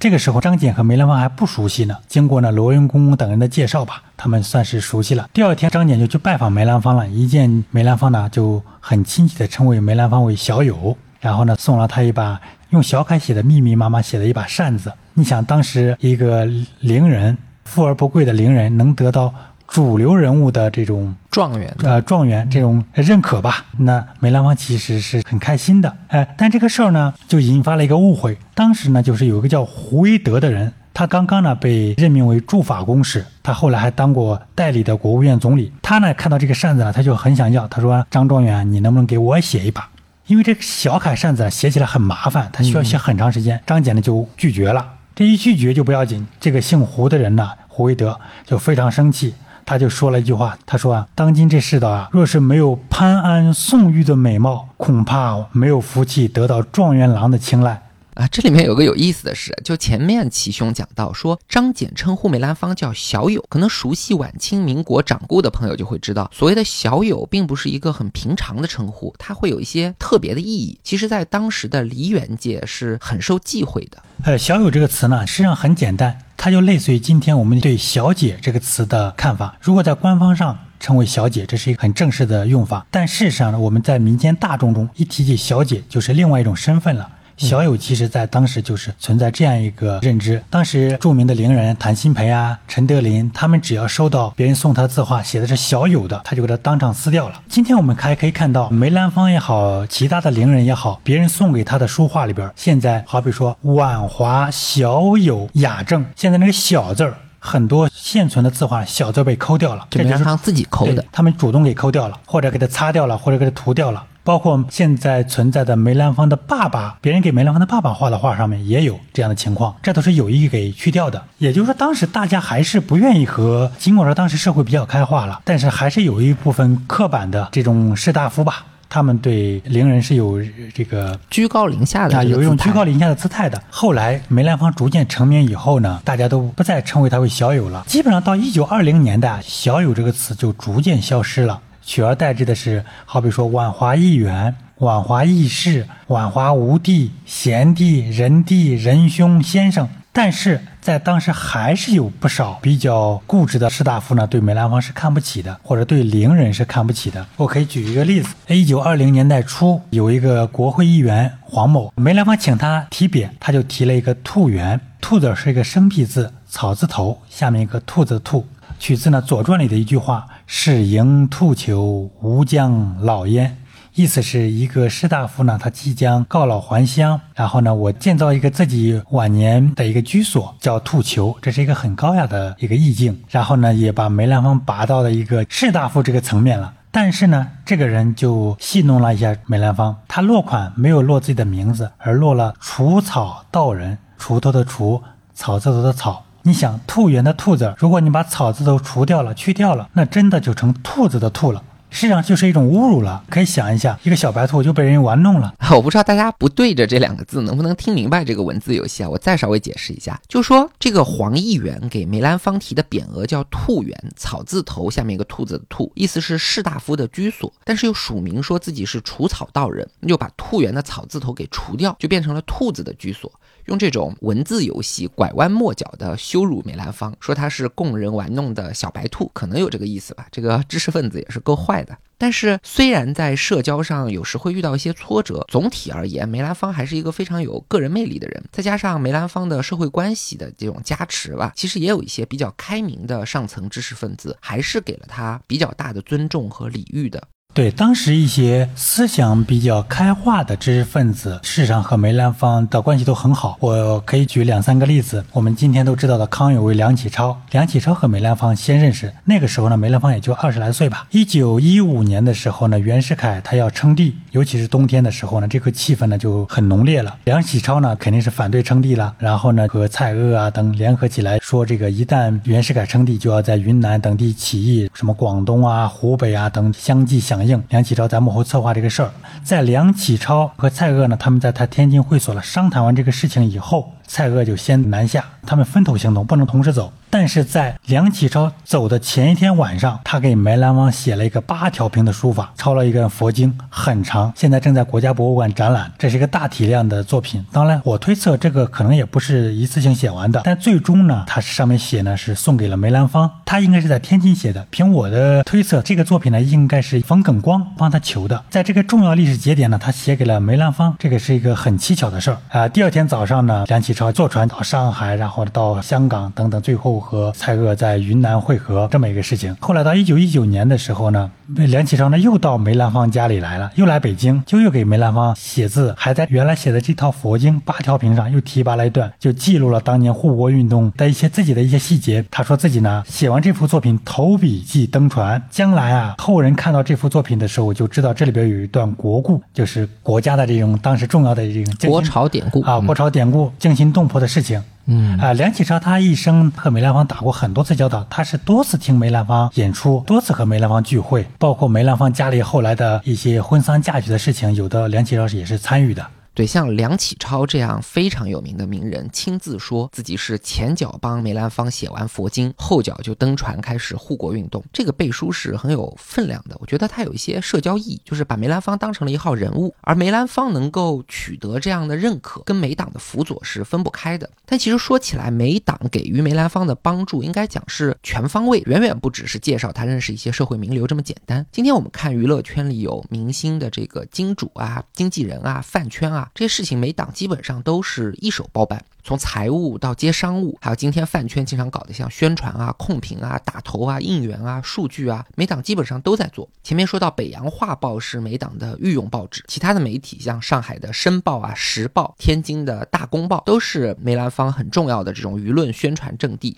这个时候，张謇和梅兰芳还不熟悉呢。经过呢罗云公等人的介绍吧，他们算是熟悉了。第二天，张謇就去拜访梅兰芳了。一见梅兰芳呢，就很亲切地称为梅兰芳为小友，然后呢送了他一把用小楷写的密密麻麻写的一把扇子。你想，当时一个伶人，富而不贵的伶人，能得到主流人物的这种状元，呃状元这种认可吧。那梅兰芳其实是很开心的，哎，但这个事儿呢就引发了一个误会。当时呢就是有一个叫胡维德的人。他刚刚呢被任命为驻法公使，他后来还当过代理的国务院总理。他呢看到这个扇子呢，他就很想要。他说：“张状元，你能不能给我写一把？因为这个小楷扇子写起来很麻烦，他需要写很长时间。”张謇呢就拒绝了。这一拒绝就不要紧，这个姓胡的人呢，胡维德就非常生气，他就说了一句话：“他说啊，当今这世道啊，若是没有潘安、宋玉的美貌，恐怕没有福气得到状元郎的青睐。”啊，这里面有个有意思的事，就前面齐兄讲到说，张謇称呼梅兰芳叫小友，可能熟悉晚清民国掌故的朋友就会知道，所谓的小友并不是一个很平常的称呼，它会有一些特别的意义。其实，在当时的梨园界是很受忌讳的。呃，小友这个词呢，实际上很简单，它就类似于今天我们对小姐这个词的看法。如果在官方上称为小姐，这是一个很正式的用法，但事实上呢，我们在民间大众中一提起小姐，就是另外一种身份了。小友其实，在当时就是存在这样一个认知。当时著名的伶人谭鑫培啊、陈德林，他们只要收到别人送他的字画，写的是小友的，他就给他当场撕掉了。今天我们还可以看到，梅兰芳也好，其他的伶人也好，别人送给他的书画里边，现在好比说婉华、小友、雅正，现在那个小字儿，很多现存的字画小字被抠掉了，梅兰芳自己抠的，他们主动给抠掉了，或者给它擦掉了，或者给它涂掉了。包括现在存在的梅兰芳的爸爸，别人给梅兰芳的爸爸画的画上面也有这样的情况，这都是有意给去掉的。也就是说，当时大家还是不愿意和，尽管说当时社会比较开化了，但是还是有一部分刻板的这种士大夫吧，他们对伶人是有这个居高临下的，有一种居高临下的姿态的。后来梅兰芳逐渐成名以后呢，大家都不再称为他为小友了，基本上到一九二零年代，小友这个词就逐渐消失了。取而代之的是，好比说晚华议员、晚华义士、晚华无帝、贤弟、仁弟、仁兄、先生。但是在当时，还是有不少比较固执的士大夫呢，对梅兰芳是看不起的，或者对伶人是看不起的。我可以举一个例子：一九二零年代初，有一个国会议员黄某，梅兰芳请他题匾，他就提了一个“兔园”，兔子是一个生僻字，草字头，下面一个兔子“兔”。取自呢《左传》里的一句话：“是迎兔裘，吾将老焉。”意思是一个士大夫呢，他即将告老还乡，然后呢，我建造一个自己晚年的一个居所，叫兔裘，这是一个很高雅的一个意境。然后呢，也把梅兰芳拔到了一个士大夫这个层面了。但是呢，这个人就戏弄了一下梅兰芳，他落款没有落自己的名字，而落了“除草道人”，锄头的锄，草字头的草。你想兔园的兔子，如果你把草字都除掉了、去掉了，那真的就成兔子的兔了。实际上就是一种侮辱了。可以想一下，一个小白兔就被人玩弄了。我不知道大家不对着这两个字能不能听明白这个文字游戏啊？我再稍微解释一下，就说这个黄议员给梅兰芳提的匾额叫兔园，草字头下面一个兔子的兔，意思是士大夫的居所，但是又署名说自己是除草道人，那就把兔园的草字头给除掉，就变成了兔子的居所。用这种文字游戏拐弯抹角的羞辱梅兰芳，说他是供人玩弄的小白兔，可能有这个意思吧。这个知识分子也是够坏的。但是虽然在社交上有时会遇到一些挫折，总体而言，梅兰芳还是一个非常有个人魅力的人。再加上梅兰芳的社会关系的这种加持吧，其实也有一些比较开明的上层知识分子，还是给了他比较大的尊重和礼遇的。对当时一些思想比较开化的知识分子，事实上和梅兰芳的关系都很好。我可以举两三个例子。我们今天都知道的康有为、梁启超，梁启超和梅兰芳先认识。那个时候呢，梅兰芳也就二十来岁吧。一九一五年的时候呢，袁世凯他要称帝，尤其是冬天的时候呢，这个气氛呢就很浓烈了。梁启超呢肯定是反对称帝了，然后呢和蔡锷啊等联合起来说，这个一旦袁世凯称帝，就要在云南等地起义，什么广东啊、湖北啊等相继响应。梁启超在幕后策划这个事儿，在梁启超和蔡锷呢，他们在他天津会所了商谈完这个事情以后，蔡锷就先南下，他们分头行动，不能同时走。但是在梁启超走的前一天晚上，他给梅兰芳写了一个八条屏的书法，抄了一个佛经，很长，现在正在国家博物馆展览。这是一个大体量的作品。当然，我推测这个可能也不是一次性写完的，但最终呢，他上面写呢是送给了梅兰芳，他应该是在天津写的。凭我的推测，这个作品呢应该是冯耿光帮他求的。在这个重要历史节点呢，他写给了梅兰芳，这个是一个很蹊跷的事儿啊。第二天早上呢，梁启超坐船到上海，然。后到香港等等，最后和蔡锷在云南会合这么一个事情。后来到一九一九年的时候呢，梁启超呢又到梅兰芳家里来了，又来北京，就又给梅兰芳写字，还在原来写的这套佛经八条屏上又提拔了一段，就记录了当年护国运动的一些自己的一些细节。他说自己呢写完这幅作品投笔即登船，将来啊后人看到这幅作品的时候，就知道这里边有一段国故，就是国家的这种当时重要的这种国朝典故啊，国朝典故惊心动魄的事情。嗯啊，梁启超他一生和梅兰芳打过很多次交道，他是多次听梅兰芳演出，多次和梅兰芳聚会，包括梅兰芳家里后来的一些婚丧嫁娶的事情，有的梁启超也是参与的。对，像梁启超这样非常有名的名人，亲自说自己是前脚帮梅兰芳写完佛经，后脚就登船开始护国运动，这个背书是很有分量的。我觉得他有一些社交意义，就是把梅兰芳当成了一号人物，而梅兰芳能够取得这样的认可，跟梅党的辅佐是分不开的。但其实说起来，梅党给予梅兰芳的帮助，应该讲是全方位，远远不只是介绍他认识一些社会名流这么简单。今天我们看娱乐圈里有明星的这个金主啊、经纪人啊、饭圈啊。这些事情，梅党基本上都是一手包办，从财务到接商务，还有今天饭圈经常搞的像宣传啊、控评啊、打头啊、应援啊、数据啊，梅党基本上都在做。前面说到北洋画报是梅党的御用报纸，其他的媒体像上海的申报啊、时报、天津的大公报，都是梅兰芳很重要的这种舆论宣传阵地。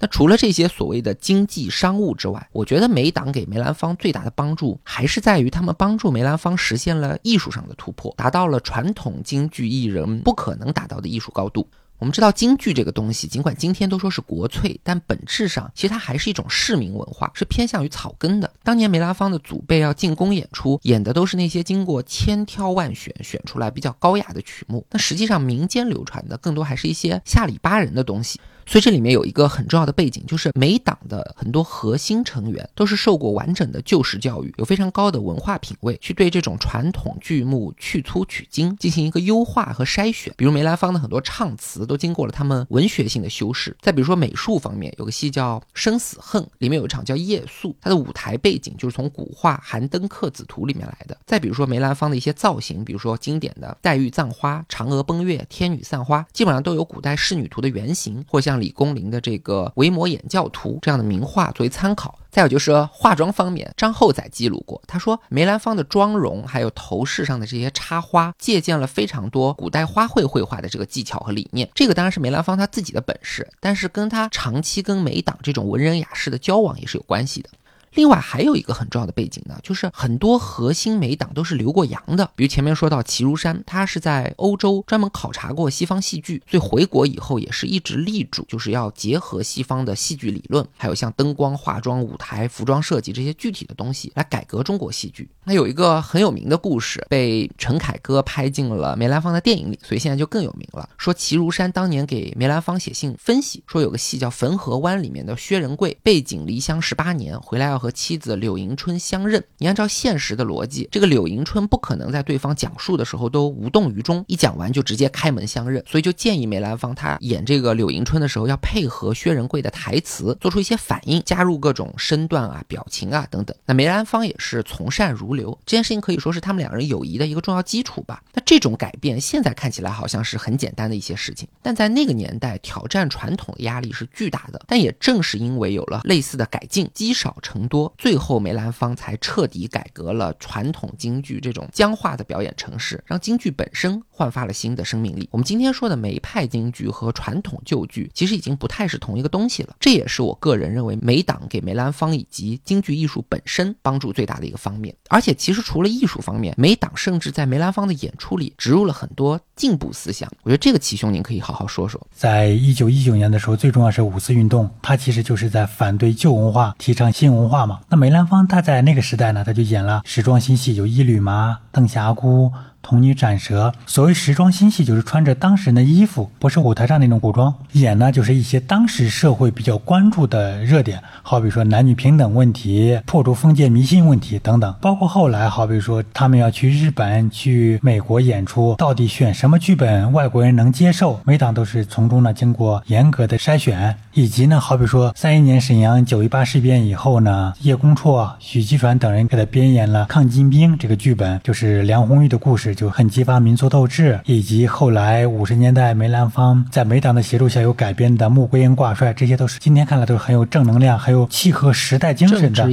那除了这些所谓的经济商务之外，我觉得梅党给梅兰芳最大的帮助，还是在于他们帮助梅兰芳实现了艺术上的突破，达到了传统京剧艺人不可能达到的艺术高度。我们知道京剧这个东西，尽管今天都说是国粹，但本质上其实它还是一种市民文化，是偏向于草根的。当年梅兰芳的祖辈要进宫演出，演的都是那些经过千挑万选选出来比较高雅的曲目，那实际上民间流传的更多还是一些下里巴人的东西。所以这里面有一个很重要的背景，就是梅党的很多核心成员都是受过完整的旧式教育，有非常高的文化品位，去对这种传统剧目去粗取精，进行一个优化和筛选。比如梅兰芳的很多唱词都经过了他们文学性的修饰。再比如说美术方面，有个戏叫《生死恨》，里面有一场叫夜宿，它的舞台背景就是从古画《寒灯客子图》里面来的。再比如说梅兰芳的一些造型，比如说经典的黛玉葬花、嫦娥奔月、天女散花，基本上都有古代仕女图的原型，或像。像李公麟的这个《维摩衍教图》这样的名画作为参考，再有就是化妆方面，张厚载记录过，他说梅兰芳的妆容还有头饰上的这些插花，借鉴了非常多古代花卉绘画的这个技巧和理念。这个当然是梅兰芳他自己的本事，但是跟他长期跟梅党这种文人雅士的交往也是有关系的。另外还有一个很重要的背景呢，就是很多核心美党都是留过洋的，比如前面说到齐如山，他是在欧洲专门考察过西方戏剧，所以回国以后也是一直力主就是要结合西方的戏剧理论，还有像灯光、化妆、舞台、服装设计这些具体的东西来改革中国戏剧。那有一个很有名的故事被陈凯歌拍进了梅兰芳的电影里，所以现在就更有名了。说齐如山当年给梅兰芳写信分析，说有个戏叫《汾河湾》里面的薛仁贵背井离乡十八年，回来要。和妻子柳迎春相认，你按照现实的逻辑，这个柳迎春不可能在对方讲述的时候都无动于衷，一讲完就直接开门相认，所以就建议梅兰芳他演这个柳迎春的时候要配合薛仁贵的台词，做出一些反应，加入各种身段啊、表情啊等等。那梅兰芳也是从善如流，这件事情可以说是他们两人友谊的一个重要基础吧。那这种改变现在看起来好像是很简单的一些事情，但在那个年代挑战传统的压力是巨大的。但也正是因为有了类似的改进，积少成。多，最后梅兰芳才彻底改革了传统京剧这种僵化的表演程式，让京剧本身焕发了新的生命力。我们今天说的梅派京剧和传统旧剧，其实已经不太是同一个东西了。这也是我个人认为梅党给梅兰芳以及京剧艺术本身帮助最大的一个方面。而且，其实除了艺术方面，梅党甚至在梅兰芳的演出里植入了很多进步思想。我觉得这个齐兄您可以好好说说。在一九一九年的时候，最重要是五四运动，它其实就是在反对旧文化，提倡新文化。那梅兰芳他在那个时代呢，他就演了时装新戏，有《一缕麻》《邓霞姑》。童女斩蛇，所谓时装新戏，就是穿着当时人的衣服，不是舞台上那种古装演呢，就是一些当时社会比较关注的热点，好比说男女平等问题、破除封建迷信问题等等。包括后来，好比说他们要去日本、去美国演出，到底选什么剧本外国人能接受，每档都是从中呢经过严格的筛选。以及呢，好比说三一年沈阳九一八事变以后呢，叶公绰、许基传等人给他编演了《抗金兵》这个剧本，就是梁红玉的故事。就很激发民族斗志，以及后来五十年代梅兰芳在梅党的协助下有改编的《穆桂英挂帅》，这些都是今天看来都是很有正能量、很有契合时代精神的。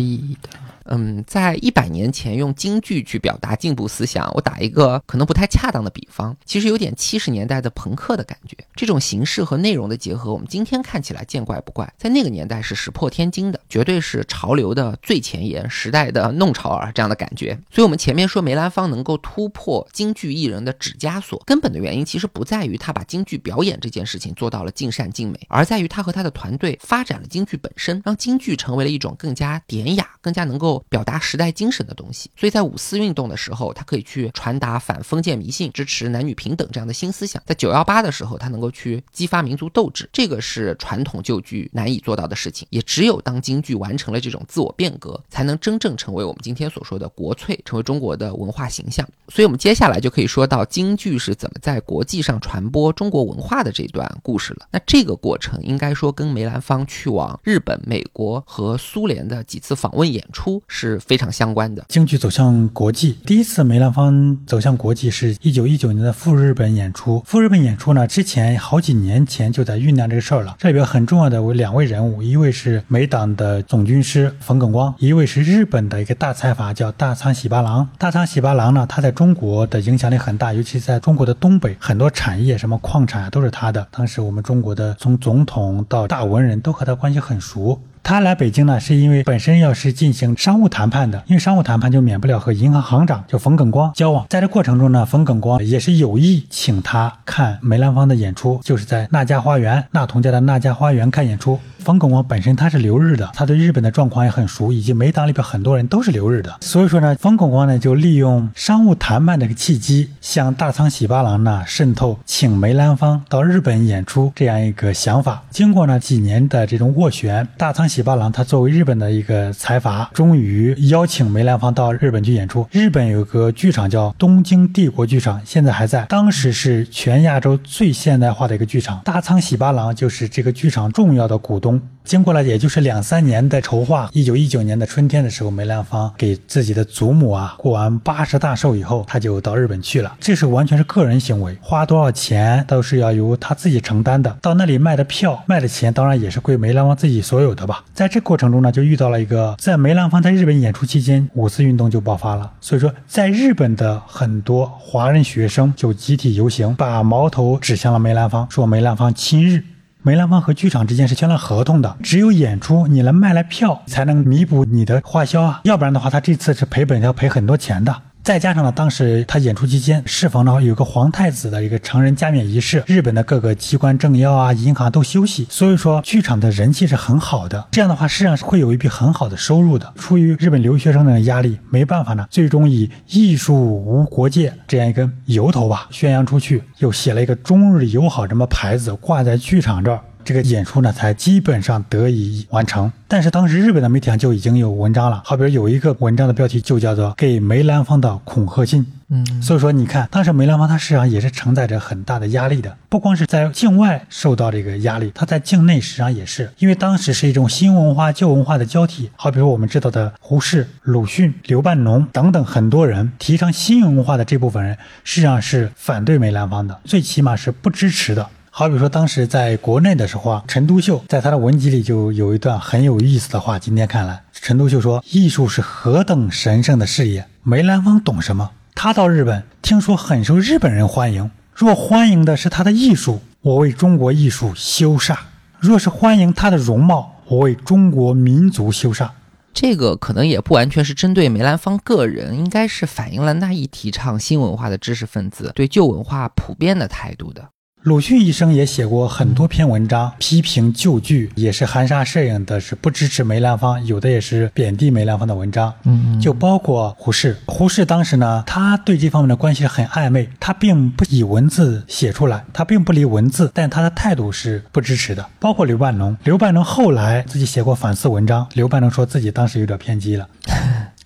嗯，在一百年前用京剧去表达进步思想，我打一个可能不太恰当的比方，其实有点七十年代的朋克的感觉。这种形式和内容的结合，我们今天看起来见怪不怪，在那个年代是石破天惊的，绝对是潮流的最前沿，时代的弄潮儿这样的感觉。所以，我们前面说梅兰芳能够突破京剧艺人的指枷锁，根本的原因其实不在于他把京剧表演这件事情做到了尽善尽美，而在于他和他的团队发展了京剧本身，让京剧成为了一种更加典雅、更加能够。表达时代精神的东西，所以在五四运动的时候，他可以去传达反封建迷信、支持男女平等这样的新思想；在九幺八的时候，他能够去激发民族斗志，这个是传统旧剧难以做到的事情。也只有当京剧完成了这种自我变革，才能真正成为我们今天所说的国粹，成为中国的文化形象。所以，我们接下来就可以说到京剧是怎么在国际上传播中国文化的这段故事了。那这个过程应该说跟梅兰芳去往日本、美国和苏联的几次访问演出。是非常相关的。京剧走向国际，第一次梅兰芳走向国际是一九一九年的赴日本演出。赴日本演出呢，之前好几年前就在酝酿这个事儿了。这里边很重要的为两位人物，一位是美党的总军师冯耿光，一位是日本的一个大财阀叫大仓喜八郎。大仓喜八郎呢，他在中国的影响力很大，尤其在中国的东北，很多产业什么矿产啊都是他的。当时我们中国的从总统到大文人都和他关系很熟。他来北京呢，是因为本身要是进行商务谈判的，因为商务谈判就免不了和银行行长叫冯耿光交往。在这过程中呢，冯耿光也是有意请他看梅兰芳的演出，就是在那家花园，那童家的那家花园看演出。冯巩光本身他是留日的，他对日本的状况也很熟，以及梅党里边很多人都是留日的，所以说呢，冯巩光呢就利用商务谈判这个契机，向大仓喜八郎呢渗透，请梅兰芳到日本演出这样一个想法。经过呢几年的这种斡旋，大仓喜八郎他作为日本的一个财阀，终于邀请梅兰芳到日本去演出。日本有个剧场叫东京帝国剧场，现在还在，当时是全亚洲最现代化的一个剧场。大仓喜八郎就是这个剧场重要的股东。经过了也就是两三年的筹划，一九一九年的春天的时候，梅兰芳给自己的祖母啊过完八十大寿以后，他就到日本去了。这是完全是个人行为，花多少钱都是要由他自己承担的。到那里卖的票、卖的钱，当然也是归梅兰芳自己所有的吧。在这过程中呢，就遇到了一个，在梅兰芳在日本演出期间，五四运动就爆发了。所以说，在日本的很多华人学生就集体游行，把矛头指向了梅兰芳，说梅兰芳亲日。梅兰芳和剧场之间是签了合同的，只有演出你能卖来票，才能弥补你的花销啊，要不然的话，他这次是赔本要赔很多钱的。再加上呢，当时他演出期间适逢呢有个皇太子的一个成人加冕仪式，日本的各个机关政要啊、银行都休息，所以说剧场的人气是很好的。这样的话，实际上是会有一笔很好的收入的。出于日本留学生的压力，没办法呢，最终以“艺术无国界”这样一个由头吧，宣扬出去，又写了一个“中日友好”这么牌子挂在剧场这儿。这个演出呢，才基本上得以完成。但是当时日本的媒体上就已经有文章了，好比有一个文章的标题就叫做《给梅兰芳的恐吓信》。嗯，所以说你看，当时梅兰芳他实际上也是承载着很大的压力的，不光是在境外受到这个压力，他在境内实际上也是，因为当时是一种新文化旧文化的交替。好比说我们知道的胡适、鲁迅、刘半农等等很多人提倡新文化的这部分人，实际上是反对梅兰芳的，最起码是不支持的。好比说，当时在国内的时候啊，陈独秀在他的文集里就有一段很有意思的话。今天看来，陈独秀说：“艺术是何等神圣的事业，梅兰芳懂什么？他到日本，听说很受日本人欢迎。若欢迎的是他的艺术，我为中国艺术修煞；若是欢迎他的容貌，我为中国民族修煞。”这个可能也不完全是针对梅兰芳个人，应该是反映了那一提倡新文化的知识分子对旧文化普遍的态度的。鲁迅一生也写过很多篇文章，批评旧剧，也是含沙射影的，是不支持梅兰芳，有的也是贬低梅兰芳的文章。嗯，就包括胡适。胡适当时呢，他对这方面的关系很暧昧，他并不以文字写出来，他并不离文字，但他的态度是不支持的。包括刘半农，刘半农后来自己写过反思文章，刘半农说自己当时有点偏激了。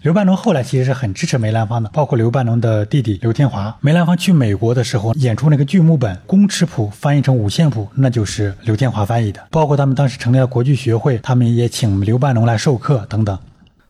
刘半农后来其实是很支持梅兰芳的，包括刘半农的弟弟刘天华。梅兰芳去美国的时候演出那个剧目本《公尺谱》翻译成五线谱，那就是刘天华翻译的。包括他们当时成立了国剧学会，他们也请刘半农来授课等等。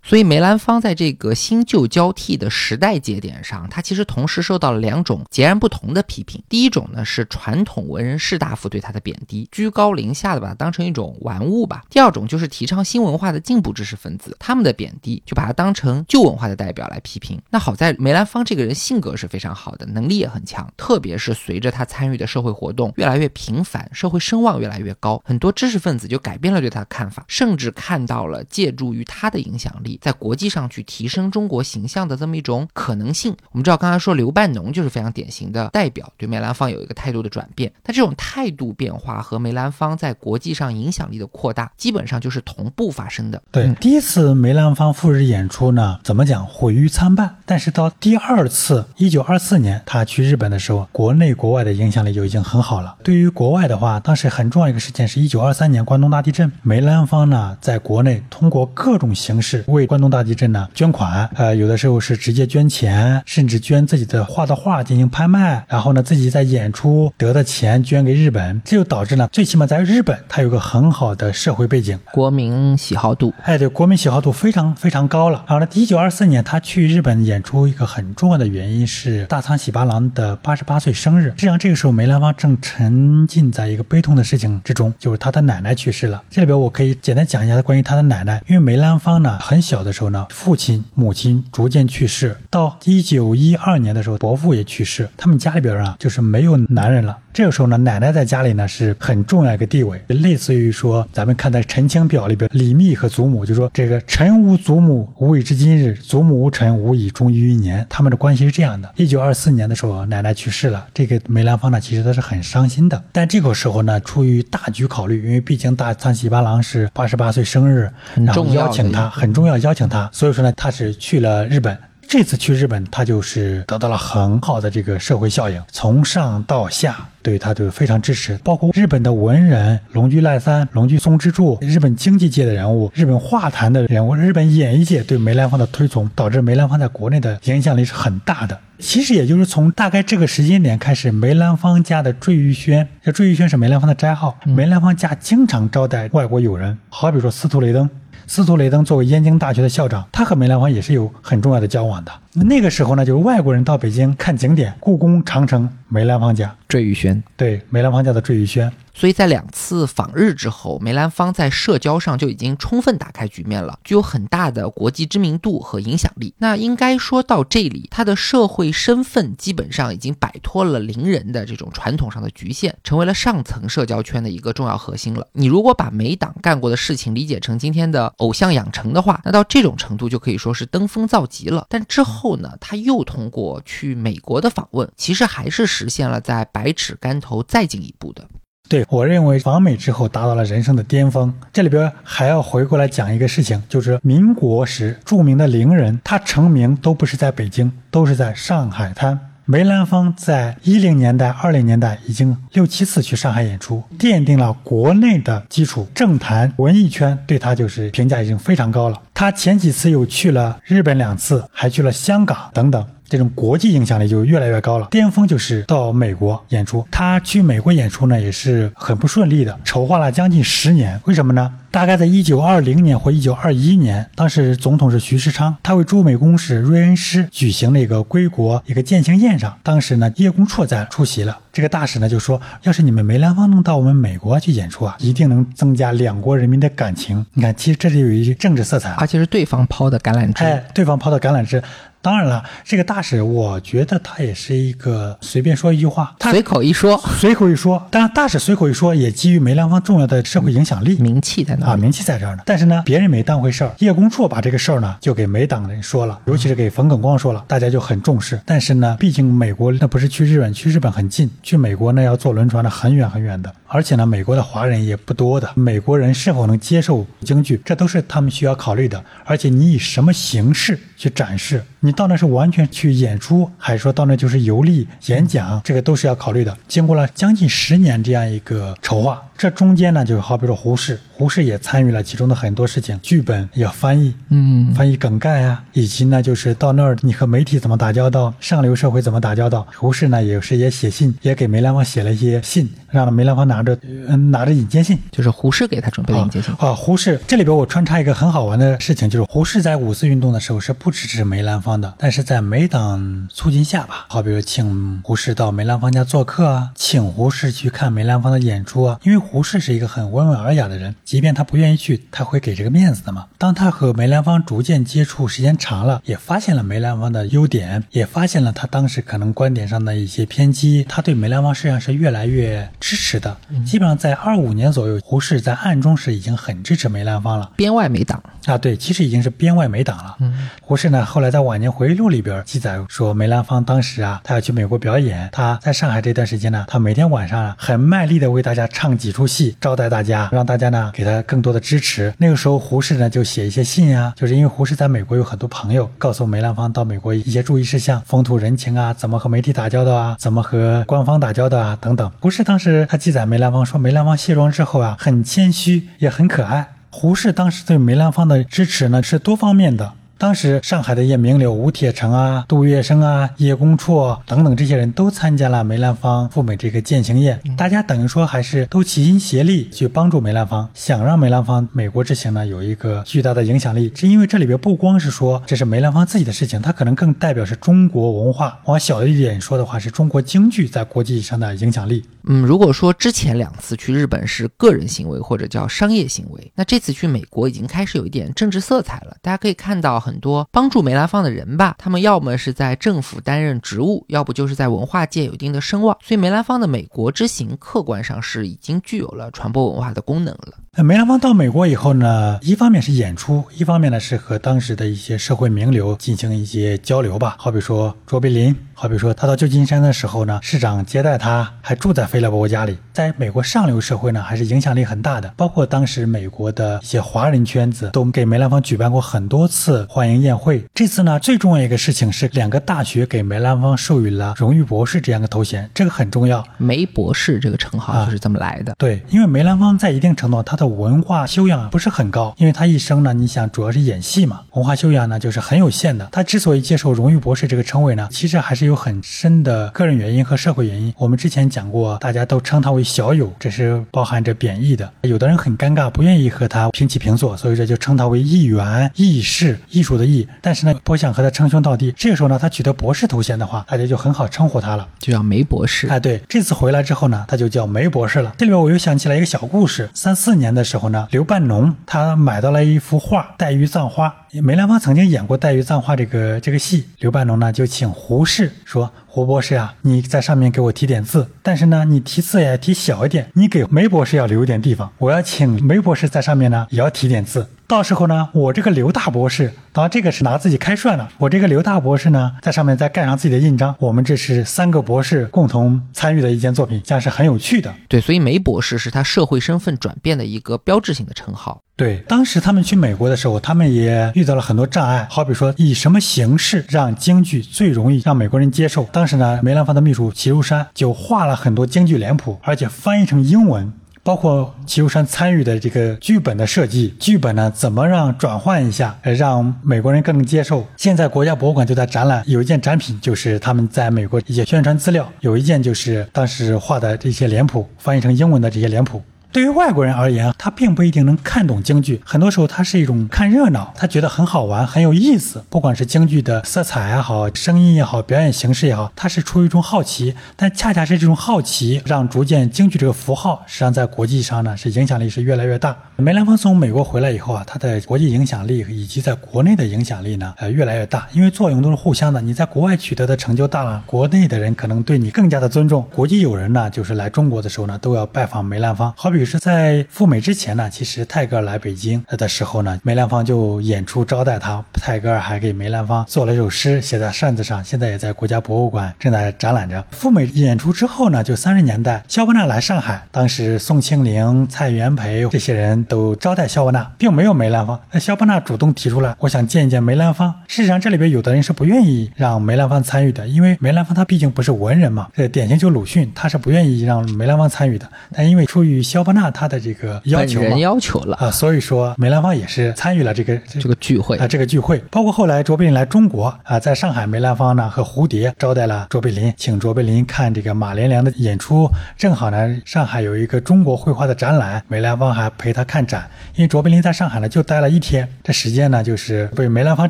所以梅兰芳在这个新旧交替的时代节点上，他其实同时受到了两种截然不同的批评。第一种呢是传统文人士大夫对他的贬低，居高临下的把他当成一种玩物吧；第二种就是提倡新文化的进步知识分子，他们的贬低就把他当成旧文化的代表来批评。那好在梅兰芳这个人性格是非常好的，能力也很强，特别是随着他参与的社会活动越来越频繁，社会声望越来越高，很多知识分子就改变了对他的看法，甚至看到了借助于他的影响力。在国际上去提升中国形象的这么一种可能性，我们知道刚才说刘半农就是非常典型的代表，对梅兰芳有一个态度的转变。那这种态度变化和梅兰芳在国际上影响力的扩大，基本上就是同步发生的。对，第一次梅兰芳赴日演出呢，怎么讲毁誉参半。但是到第二次，一九二四年他去日本的时候，国内国外的影响力就已经很好了。对于国外的话，当时很重要一个事件是一九二三年关东大地震，梅兰芳呢在国内通过各种形式为。关东大地震呢，捐款，呃，有的时候是直接捐钱，甚至捐自己的画的画进行拍卖，然后呢，自己在演出得的钱捐给日本，这就导致呢，最起码在日本，它有个很好的社会背景，国民喜好度，哎，对，国民喜好度非常非常高了。然后呢，一九二四年他去日本演出，一个很重要的原因是大仓喜八郎的八十八岁生日。实际上这个时候梅兰芳正沉浸在一个悲痛的事情之中，就是他的奶奶去世了。这里边我可以简单讲一下关于他的奶奶，因为梅兰芳呢很小。的时候呢，父亲、母亲逐渐去世，到一九一二年的时候，伯父也去世，他们家里边啊，就是没有男人了。这个时候呢，奶奶在家里呢是很重要一个地位，类似于说咱们看在《陈情表》里边，李密和祖母就说这个臣无祖母，无以至今日；祖母无臣，无以终于一年。他们的关系是这样的。一九二四年的时候，奶奶去世了，这个梅兰芳呢，其实他是很伤心的。但这个时候呢，出于大局考虑，因为毕竟大仓喜八郎是八十八岁生日，然后邀请他，很重要，邀请他，所以说呢，他是去了日本。这次去日本，他就是得到了很好的这个社会效应，从上到下对他都非常支持，包括日本的文人龙居赖三、龙居松之助，日本经济界的人物、日本画坛的人物、日本演艺界对梅兰芳的推崇，导致梅兰芳在国内的影响力是很大的。其实也就是从大概这个时间点开始，梅兰芳家的坠玉轩，这坠玉轩是梅兰芳的斋号，梅兰芳家经常招待外国友人，好比说司徒雷登。司徒雷登作为燕京大学的校长，他和梅兰芳也是有很重要的交往的。那个时候呢，就是外国人到北京看景点，故宫、长城，梅兰芳家坠玉轩，对，梅兰芳家的坠玉轩。所以在两次访日之后，梅兰芳在社交上就已经充分打开局面了，具有很大的国际知名度和影响力。那应该说到这里，他的社会身份基本上已经摆脱了伶人的这种传统上的局限，成为了上层社交圈的一个重要核心了。你如果把梅党干过的事情理解成今天的偶像养成的话，那到这种程度就可以说是登峰造极了。但之后后呢，他又通过去美国的访问，其实还是实现了在百尺竿头再进一步的。对我认为，访美之后达到了人生的巅峰。这里边还要回过来讲一个事情，就是民国时著名的伶人，他成名都不是在北京，都是在上海滩。梅兰芳在一零年代、二零年代已经六七次去上海演出，奠定了国内的基础。政坛、文艺圈对他就是评价已经非常高了。他前几次又去了日本两次，还去了香港等等。这种国际影响力就越来越高了。巅峰就是到美国演出，他去美国演出呢也是很不顺利的，筹划了将近十年。为什么呢？大概在一九二零年或一九二一年，当时总统是徐世昌，他为驻美公使瑞恩施举行了一个归国一个践行宴上，当时呢叶公绰在出席了。这个大使呢就说，要是你们梅兰芳能到我们美国去演出啊，一定能增加两国人民的感情。你看，其实这里有一些政治色彩，而且是对方抛的橄榄枝。哎，对方抛的橄榄枝。当然了，这个大使，我觉得他也是一个随便说一句话，他随口一说，随口一说。当然，大使随口一说，也基于梅兰芳重要的社会影响力、名气在那啊，名气在这儿呢。但是呢，别人没当回事儿。叶公绰把这个事儿呢，就给梅党人说了，尤其是给冯耿光说了，大家就很重视。但是呢，毕竟美国那不是去日本，去日本很近，去美国呢要坐轮船的很远很远的。而且呢，美国的华人也不多的，美国人是否能接受京剧，这都是他们需要考虑的。而且你以什么形式去展示，你到那是完全去演出，还是说到那就是游历演讲，这个都是要考虑的。经过了将近十年这样一个筹划。这中间呢，就是好比说胡适，胡适也参与了其中的很多事情，剧本要翻译，嗯，翻译梗概啊，以及呢，就是到那儿你和媒体怎么打交道，上流社会怎么打交道。胡适呢，有时也写信，也给梅兰芳写了一些信，让梅兰芳拿着，嗯，拿着引荐信。就是胡适给他准备的引荐信。啊，胡适这里边我穿插一个很好玩的事情，就是胡适在五四运动的时候是不支持梅兰芳的，但是在梅党促进下吧，好比如请胡适到梅兰芳家做客啊，请胡适去看梅兰芳的演出啊，因为胡适是一个很温文尔雅的人，即便他不愿意去，他会给这个面子的嘛。当他和梅兰芳逐渐接触时间长了，也发现了梅兰芳的优点，也发现了他当时可能观点上的一些偏激，他对梅兰芳实际上是越来越支持的。基本上在二五年左右，胡适在暗中是已经很支持梅兰芳了。编外梅党啊，对，其实已经是编外梅党了。嗯，胡适呢，后来在晚年回忆录里边记载说，梅兰芳当时啊，他要去美国表演，他在上海这段时间呢，他每天晚上啊，很卖力的为大家唱几出出戏，招待大家，让大家呢给他更多的支持。那个时候，胡适呢就写一些信啊，就是因为胡适在美国有很多朋友，告诉梅兰芳到美国一些注意事项、风土人情啊，怎么和媒体打交道啊，怎么和官方打交道啊等等。胡适当时他记载梅兰芳说，梅兰芳卸妆之后啊，很谦虚，也很可爱。胡适当时对梅兰芳的支持呢是多方面的。当时上海的一些名流吴铁城啊、杜月笙啊、叶公绰等等这些人都参加了梅兰芳赴美这个践行宴，大家等于说还是都齐心协力去帮助梅兰芳，想让梅兰芳美国之行呢有一个巨大的影响力。是因为这里边不光是说这是梅兰芳自己的事情，它可能更代表是中国文化。往小一点说的话，是中国京剧在国际上的影响力。嗯，如果说之前两次去日本是个人行为或者叫商业行为，那这次去美国已经开始有一点政治色彩了。大家可以看到很多帮助梅兰芳的人吧，他们要么是在政府担任职务，要不就是在文化界有一定的声望。所以梅兰芳的美国之行，客观上是已经具有了传播文化的功能了。那梅兰芳到美国以后呢，一方面是演出，一方面呢是和当时的一些社会名流进行一些交流吧。好比说卓别林，好比说他到旧金山的时候呢，市长接待他，还住在菲勒伯家里。在美国上流社会呢，还是影响力很大的。包括当时美国的一些华人圈子都给梅兰芳举办过很多次欢迎宴会。这次呢，最重要一个事情是两个大学给梅兰芳授予了荣誉博士这样的头衔，这个很重要。梅博士这个称号就是这么来的。对，因为梅兰芳在一定程度他的文化修养不是很高，因为他一生呢，你想主要是演戏嘛，文化修养呢就是很有限的。他之所以接受荣誉博士这个称谓呢，其实还是有很深的个人原因和社会原因。我们之前讲过，大家都称他为小友，这是包含着贬义的。有的人很尴尬，不愿意和他平起平坐，所以这就称他为艺员、艺士，艺术的艺。但是呢，不想和他称兄道弟。这个时候呢，他取得博士头衔的话，大家就很好称呼他了，就叫梅博士。哎，对，这次回来之后呢，他就叫梅博士了。这里边我又想起来一个小故事，三四年的时候呢，刘半农他买到了一幅画《黛玉葬花》，梅兰芳曾经演过《黛玉葬花》这个这个戏，刘半农呢就请胡适说。胡博士啊，你在上面给我提点字，但是呢，你题字也提小一点。你给梅博士要留一点地方，我要请梅博士在上面呢，也要提点字。到时候呢，我这个刘大博士，当然这个是拿自己开涮了。我这个刘大博士呢，在上面再盖上自己的印章。我们这是三个博士共同参与的一件作品，这样是很有趣的。对，所以梅博士是他社会身份转变的一个标志性的称号。对，当时他们去美国的时候，他们也遇到了很多障碍，好比说以什么形式让京剧最容易让美国人接受。当时呢，梅兰芳的秘书齐如山就画了很多京剧脸谱，而且翻译成英文。包括齐如山参与的这个剧本的设计，剧本呢怎么让转换一下，让美国人更能接受。现在国家博物馆就在展览，有一件展品就是他们在美国一些宣传资料，有一件就是当时画的这些脸谱，翻译成英文的这些脸谱。对于外国人而言，他并不一定能看懂京剧，很多时候他是一种看热闹，他觉得很好玩，很有意思。不管是京剧的色彩也好，声音也好，表演形式也好，他是出于一种好奇。但恰恰是这种好奇，让逐渐京剧这个符号，实际上在国际上呢，是影响力是越来越大。梅兰芳从美国回来以后啊，他的国际影响力以及在国内的影响力呢，呃，越来越大，因为作用都是互相的。你在国外取得的成就大了，国内的人可能对你更加的尊重。国际友人呢，就是来中国的时候呢，都要拜访梅兰芳。好比是在赴美之前呢，其实泰戈尔来北京的时候呢，梅兰芳就演出招待他。泰戈尔还给梅兰芳做了一首诗，写在扇子上，现在也在国家博物馆正在展览着。赴美演出之后呢，就三十年代，萧伯纳来上海，当时宋庆龄、蔡元培这些人都招待萧伯纳，并没有梅兰芳。那萧伯纳主动提出来，我想见一见梅兰芳。事实上，这里边有的人是不愿意让梅兰芳参与的，因为梅兰芳他毕竟不是文人嘛。这典型就鲁迅，他是不愿意让梅兰芳参与的。但因为出于萧伯伯纳他的这个要求人要求了啊，所以说梅兰芳也是参与了这个这个聚会啊，这个聚会，包括后来卓别林来中国啊，在上海，梅兰芳呢和蝴蝶招待了卓别林，请卓别林看这个马连良的演出。正好呢，上海有一个中国绘画的展览，梅兰芳还陪他看展。因为卓别林在上海呢就待了一天，这时间呢就是被梅兰芳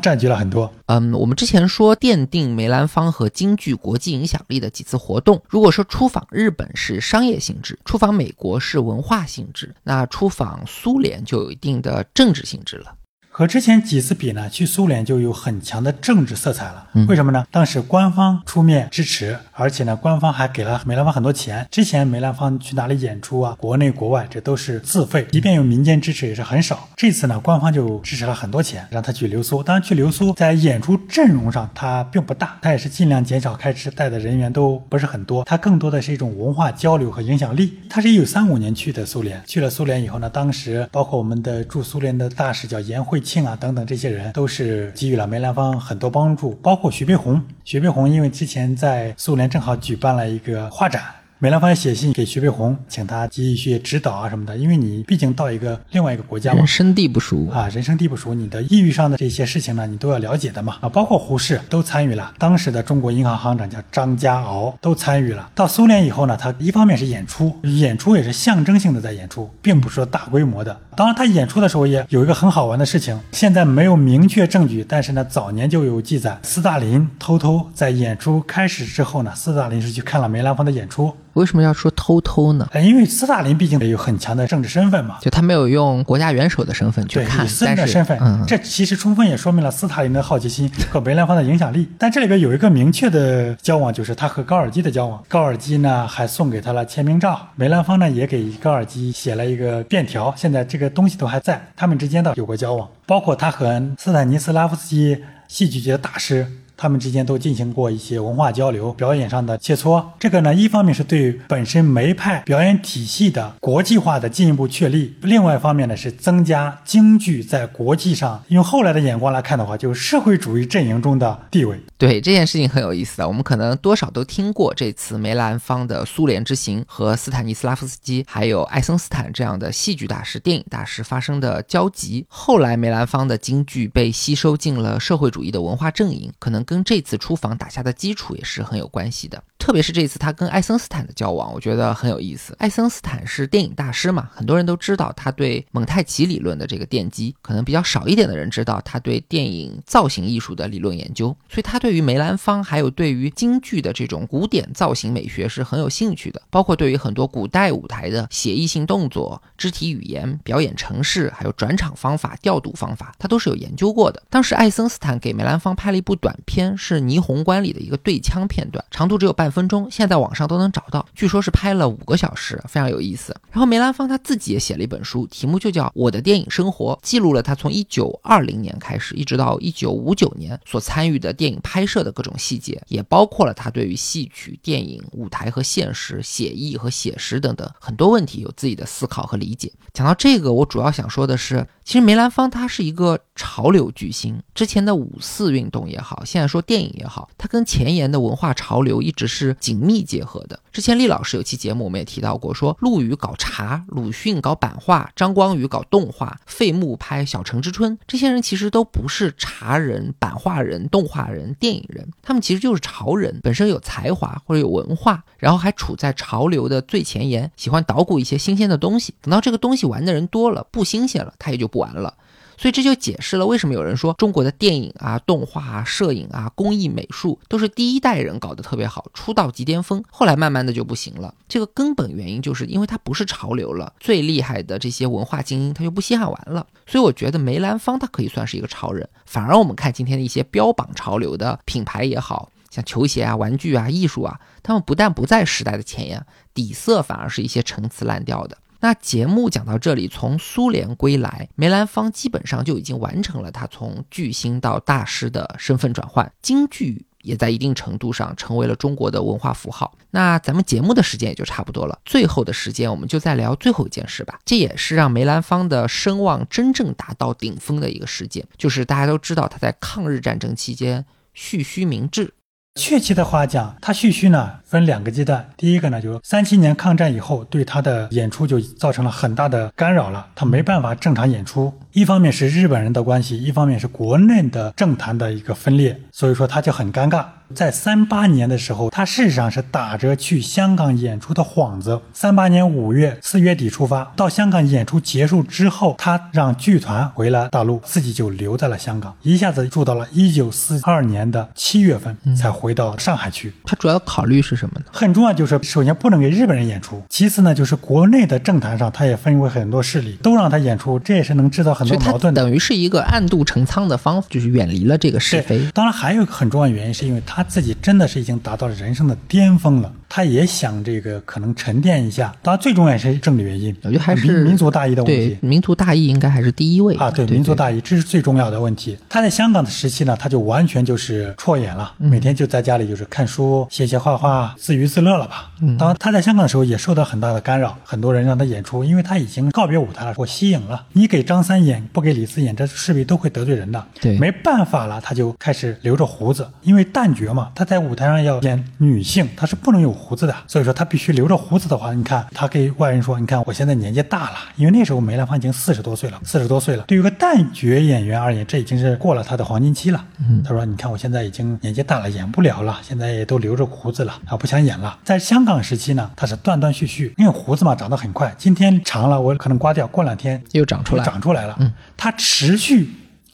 占据了很多。嗯，我们之前说奠定梅兰芳和京剧国际影响力的几次活动，如果说出访日本是商业性质，出访美国是文化化性质，那出访苏联就有一定的政治性质了。和之前几次比呢，去苏联就有很强的政治色彩了。嗯为什么呢？当时官方出面支持，而且呢，官方还给了梅兰芳很多钱。之前梅兰芳去哪里演出啊，国内国外这都是自费，即便有民间支持也是很少。这次呢，官方就支持了很多钱，让他去留苏。当然，去留苏在演出阵容上他并不大，他也是尽量减少开支，带的人员都不是很多。他更多的是一种文化交流和影响力。他是一九三五年去的苏联，去了苏联以后呢，当时包括我们的驻苏联的大使叫严惠庆啊等等这些人，都是给予了梅兰芳很多帮助，包括徐悲鸿。徐悲鸿因为之前在苏联正好举办了一个画展。梅兰芳也写信给徐悲鸿，请他给予一些指导啊什么的，因为你毕竟到一个另外一个国家嘛人，生地不熟，啊，人生地不熟，你的抑郁上的这些事情呢，你都要了解的嘛。啊，包括胡适都参与了，当时的中国银行行长叫张家敖都参与了。到苏联以后呢，他一方面是演出，演出也是象征性的在演出，并不是说大规模的。当然，他演出的时候也有一个很好玩的事情，现在没有明确证据，但是呢，早年就有记载，斯大林偷偷在演出开始之后呢，斯大林是去看了梅兰芳的演出。为什么要说偷偷呢？呃，因为斯大林毕竟有很强的政治身份嘛，就他没有用国家元首的身份去对，看以，私人的身份，嗯，这其实充分也说明了斯大林的好奇心和梅兰芳的影响力。但这里边有一个明确的交往，就是他和高尔基的交往。高尔基呢还送给他了签名照，梅兰芳呢也给高尔基写了一个便条，现在这个东西都还在，他们之间的有过交往，包括他和斯坦尼斯拉夫斯基戏剧界的大师。他们之间都进行过一些文化交流、表演上的切磋。这个呢，一方面是对本身梅派表演体系的国际化的进一步确立；另外一方面呢，是增加京剧在国际上用后来的眼光来看的话，就是社会主义阵营中的地位。对这件事情很有意思啊，我们可能多少都听过这次梅兰芳的苏联之行和斯坦尼斯拉夫斯基还有爱森斯坦这样的戏剧大师、电影大师发生的交集。后来梅兰芳的京剧被吸收进了社会主义的文化阵营，可能跟这次出访打下的基础也是很有关系的。特别是这次他跟爱森斯坦的交往，我觉得很有意思。爱森斯坦是电影大师嘛，很多人都知道他对蒙太奇理论的这个奠基，可能比较少一点的人知道他对电影造型艺术的理论研究。所以他对于梅兰芳还有对于京剧的这种古典造型美学是很有兴趣的，包括对于很多古代舞台的写意性动作、肢体语言、表演程式，还有转场方法、调度方法，他都是有研究过的。当时爱森斯坦给梅兰芳拍了一部短片，是《霓虹关》里的一个对枪片段，长度只有半分钟，现在网上都能找到，据说是拍了五个小时，非常有意思。然后梅兰芳他自己也写了一本书，题目就叫《我的电影生活》，记录了他从一九二零年开始，一直到一九五九年所参与的电影拍摄的各种细节，也包括了他对于戏曲、电影、舞台和现实、写意和写实等等很多问题有自己的思考和理解。讲到这个，我主要想说的是，其实梅兰芳他是一个潮流巨星，之前的五四运动也好，现在说电影也好，他跟前沿的文化潮流一直是紧密结合的。之前厉老师有期节目我们也提到过，说陆羽搞茶，鲁迅搞版画，张光宇搞动画，费穆拍《小城之春》，这些人其实都不是茶人、版画人、动画人、电影人，他们其实就是潮人，本身有才华或者有文化，然后还处在潮流的最前沿，喜欢捣鼓一些新鲜的东西。等到这个东西玩的人多了，不新鲜了，他也就不玩了。所以这就解释了为什么有人说中国的电影啊、动画啊、摄影啊、工艺美术都是第一代人搞得特别好，出道即巅峰，后来慢慢的就不行了。这个根本原因就是因为它不是潮流了，最厉害的这些文化精英他就不稀罕玩了。所以我觉得梅兰芳他可以算是一个潮人，反而我们看今天的一些标榜潮流的品牌也好像球鞋啊、玩具啊、艺术啊，他们不但不在时代的前沿，底色反而是一些陈词滥调的。那节目讲到这里，从苏联归来，梅兰芳基本上就已经完成了他从巨星到大师的身份转换，京剧也在一定程度上成为了中国的文化符号。那咱们节目的时间也就差不多了，最后的时间我们就再聊最后一件事吧。这也是让梅兰芳的声望真正达到顶峰的一个事件，就是大家都知道他在抗日战争期间蓄须明志。确切的话讲，他蓄须呢分两个阶段。第一个呢，就三七年抗战以后，对他的演出就造成了很大的干扰了，他没办法正常演出。一方面是日本人的关系，一方面是国内的政坛的一个分裂，所以说他就很尴尬。在三八年的时候，他事实上是打着去香港演出的幌子。三八年五月四月底出发，到香港演出结束之后，他让剧团回了大陆，自己就留在了香港，一下子住到了一九四二年的七月份才回到上海去。他主要考虑是什么呢？很重要，就是首先不能给日本人演出，其次呢，就是国内的政坛上，他也分为很多势力，都让他演出，这也是能制造很多矛盾的。等于是一个暗度陈仓的方法，就是远离了这个是非。当然，还有一个很重要的原因，是因为他自己真的是已经达到了人生的巅峰了。他也想这个可能沉淀一下，当然最重要是政治原因，我觉得还是民族大义的问题。民族大义应该还是第一位啊，对，民族大义这是最重要的问题。他在香港的时期呢，他就完全就是辍演了，每天就在家里就是看书、写写画画，自娱自乐了吧。当然他在香港的时候也受到很大的干扰，很多人让他演出，因为他已经告别舞台了，我息影了。你给张三演，不给李四演，这势必都会得罪人的。对，没办法了，他就开始留着胡子，因为旦角嘛，他在舞台上要演女性，他是不能有胡子的，所以说他。必须留着胡子的话，你看他给外人说：“你看我现在年纪大了，因为那时候梅兰芳已经四十多岁了，四十多岁了。对于个旦角演员而言，这已经是过了他的黄金期了。”他说：“你看我现在已经年纪大了，演不了了，现在也都留着胡子了，啊，不想演了。”在香港时期呢，他是断断续续，因为胡子嘛长得很快，今天长了我可能刮掉，过两天又长出来，长出来了。嗯，他持续。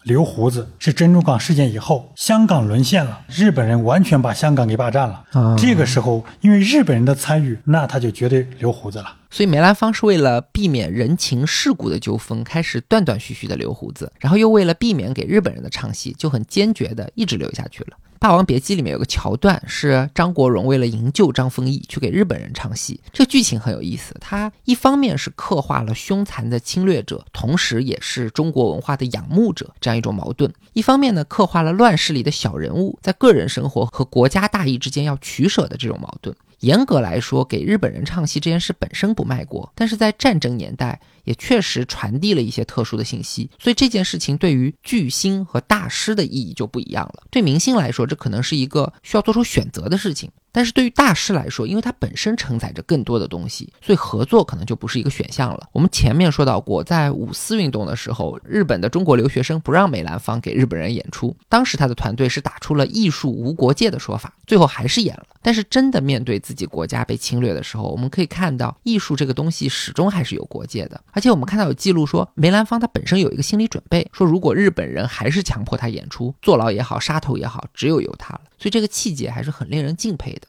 留胡子是珍珠港事件以后，香港沦陷了，日本人完全把香港给霸占了。这个时候，因为日本人的参与，那他就绝对留胡子了。所以梅兰芳是为了避免人情世故的纠纷，开始断断续续的留胡子，然后又为了避免给日本人的唱戏，就很坚决的一直留下去了。《霸王别姬》里面有个桥段，是张国荣为了营救张丰毅去给日本人唱戏。这个剧情很有意思，它一方面是刻画了凶残的侵略者，同时也是中国文化的仰慕者这样一种矛盾；一方面呢，刻画了乱世里的小人物在个人生活和国家大义之间要取舍的这种矛盾。严格来说，给日本人唱戏这件事本身不卖国，但是在战争年代。也确实传递了一些特殊的信息，所以这件事情对于巨星和大师的意义就不一样了。对明星来说，这可能是一个需要做出选择的事情。但是对于大师来说，因为他本身承载着更多的东西，所以合作可能就不是一个选项了。我们前面说到过，在五四运动的时候，日本的中国留学生不让梅兰芳给日本人演出，当时他的团队是打出了“艺术无国界”的说法，最后还是演了。但是真的面对自己国家被侵略的时候，我们可以看到，艺术这个东西始终还是有国界的。而且我们看到有记录说，梅兰芳他本身有一个心理准备，说如果日本人还是强迫他演出，坐牢也好，杀头也好，只有由他了。所以这个气节还是很令人敬佩的。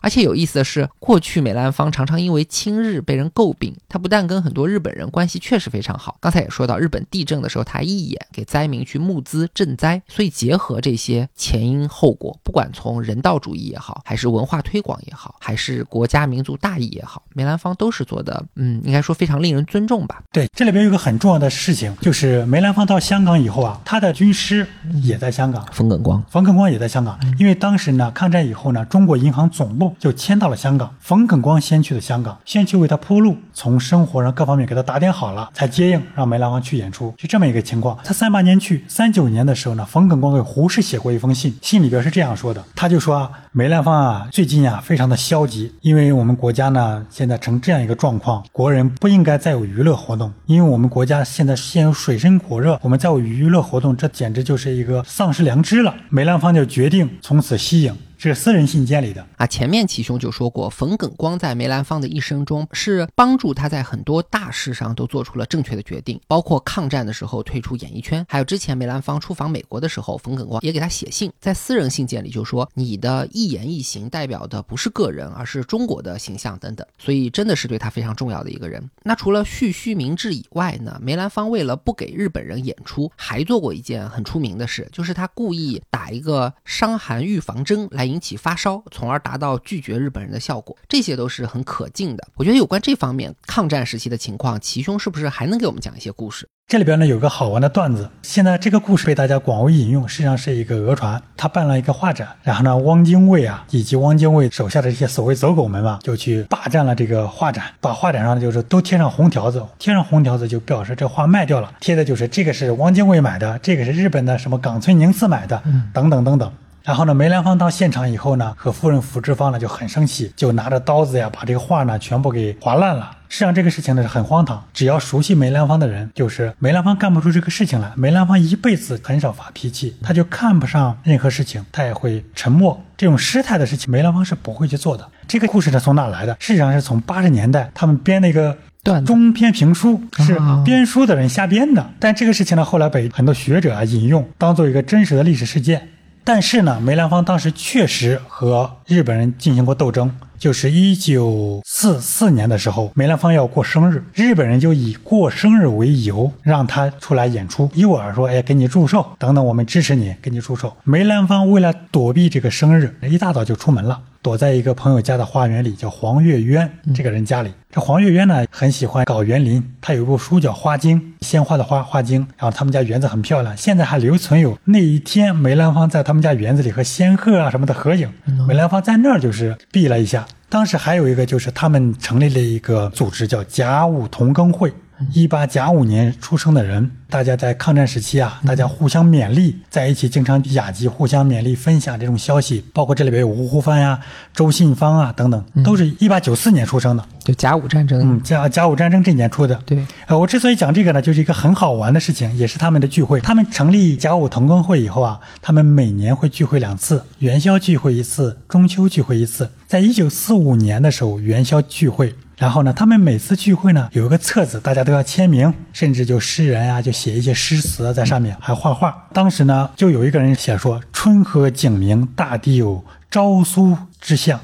而且有意思的是，过去梅兰芳常常因为亲日被人诟病。他不但跟很多日本人关系确实非常好，刚才也说到日本地震的时候，他一眼给灾民去募资赈灾。所以结合这些前因后果，不管从人道主义也好，还是文化推广也好，还是国家民族大义也好，梅兰芳都是做的，嗯，应该说非常令人尊重吧。对，这里边有个很重要的事情，就是梅兰芳到香港以后啊，他的军师也在香港，冯耿光，冯耿光也在香港，因为当时呢，抗战以后呢，中国银行总部。就迁到了香港，冯耿光先去的香港，先去为他铺路，从生活上各方面给他打点好了，才接应让梅兰芳去演出，就这么一个情况。他三八年去，三九年的时候呢，冯耿光给胡适写过一封信，信里边是这样说的，他就说啊，梅兰芳啊，最近啊非常的消极，因为我们国家呢现在成这样一个状况，国人不应该再有娱乐活动，因为我们国家现在现有水深火热，我们再有娱乐活动，这简直就是一个丧失良知了。梅兰芳就决定从此息影。是私人信件里的啊。前面启兄就说过，冯耿光在梅兰芳的一生中是帮助他在很多大事上都做出了正确的决定，包括抗战的时候退出演艺圈，还有之前梅兰芳出访美国的时候，冯耿光也给他写信，在私人信件里就说你的一言一行代表的不是个人，而是中国的形象等等，所以真的是对他非常重要的一个人。那除了蓄须明志以外呢，梅兰芳为了不给日本人演出，还做过一件很出名的事，就是他故意打一个伤寒预防针来。引起发烧，从而达到拒绝日本人的效果，这些都是很可敬的。我觉得有关这方面抗战时期的情况，齐兄是不是还能给我们讲一些故事？这里边呢有个好玩的段子，现在这个故事被大家广为引用，实际上是一个讹传。他办了一个画展，然后呢，汪精卫啊以及汪精卫手下的这些所谓走狗们嘛，就去霸占了这个画展，把画展上就是都贴上红条子，贴上红条子就表示这画卖掉了，贴的就是这个是汪精卫买的，这个是日本的什么冈村宁次买的，等等等等。然后呢，梅兰芳到现场以后呢，和夫人福芝芳呢就很生气，就拿着刀子呀，把这个画呢全部给划烂了。实际上这个事情呢是很荒唐，只要熟悉梅兰芳的人，就是梅兰芳干不出这个事情来。梅兰芳一辈子很少发脾气，他就看不上任何事情，他也会沉默。这种失态的事情，梅兰芳是不会去做的。这个故事呢从哪来的？实际上是从八十年代他们编的一个。段中篇评书是啊编书的人瞎编的，但这个事情呢，后来被很多学者啊引用，当做一个真实的历史事件。但是呢，梅兰芳当时确实和日本人进行过斗争，就是一九四四年的时候，梅兰芳要过生日，日本人就以过生日为由让他出来演出，诱饵说：“哎，给你祝寿，等等，我们支持你，给你祝寿。”梅兰芳为了躲避这个生日，一大早就出门了。躲在一个朋友家的花园里，叫黄月渊这个人家里。这黄月渊呢，很喜欢搞园林，他有一部书叫《花经》，鲜花的花，花经。然后他们家园子很漂亮，现在还留存有那一天梅兰芳在他们家园子里和仙鹤啊什么的合影。梅兰芳在那儿就是避了一下。当时还有一个就是他们成立了一个组织叫甲午同耕会。一八甲午年出生的人，大家在抗战时期啊，大家互相勉励，在一起经常雅集，互相勉励，分享这种消息。包括这里边有吴湖帆呀、周信芳啊等等，都是一八九四年出生的。就甲午战争，嗯，甲甲午战争这年出的。对，呃，我之所以讲这个呢，就是一个很好玩的事情，也是他们的聚会。他们成立甲午同耕会以后啊，他们每年会聚会两次，元宵聚会一次，中秋聚会一次。在一九四五年的时候，元宵聚会。然后呢，他们每次聚会呢，有一个册子，大家都要签名，甚至就诗人啊，就写一些诗词在上面，还画画。当时呢，就有一个人写说：“春和景明，大地有朝苏之象。”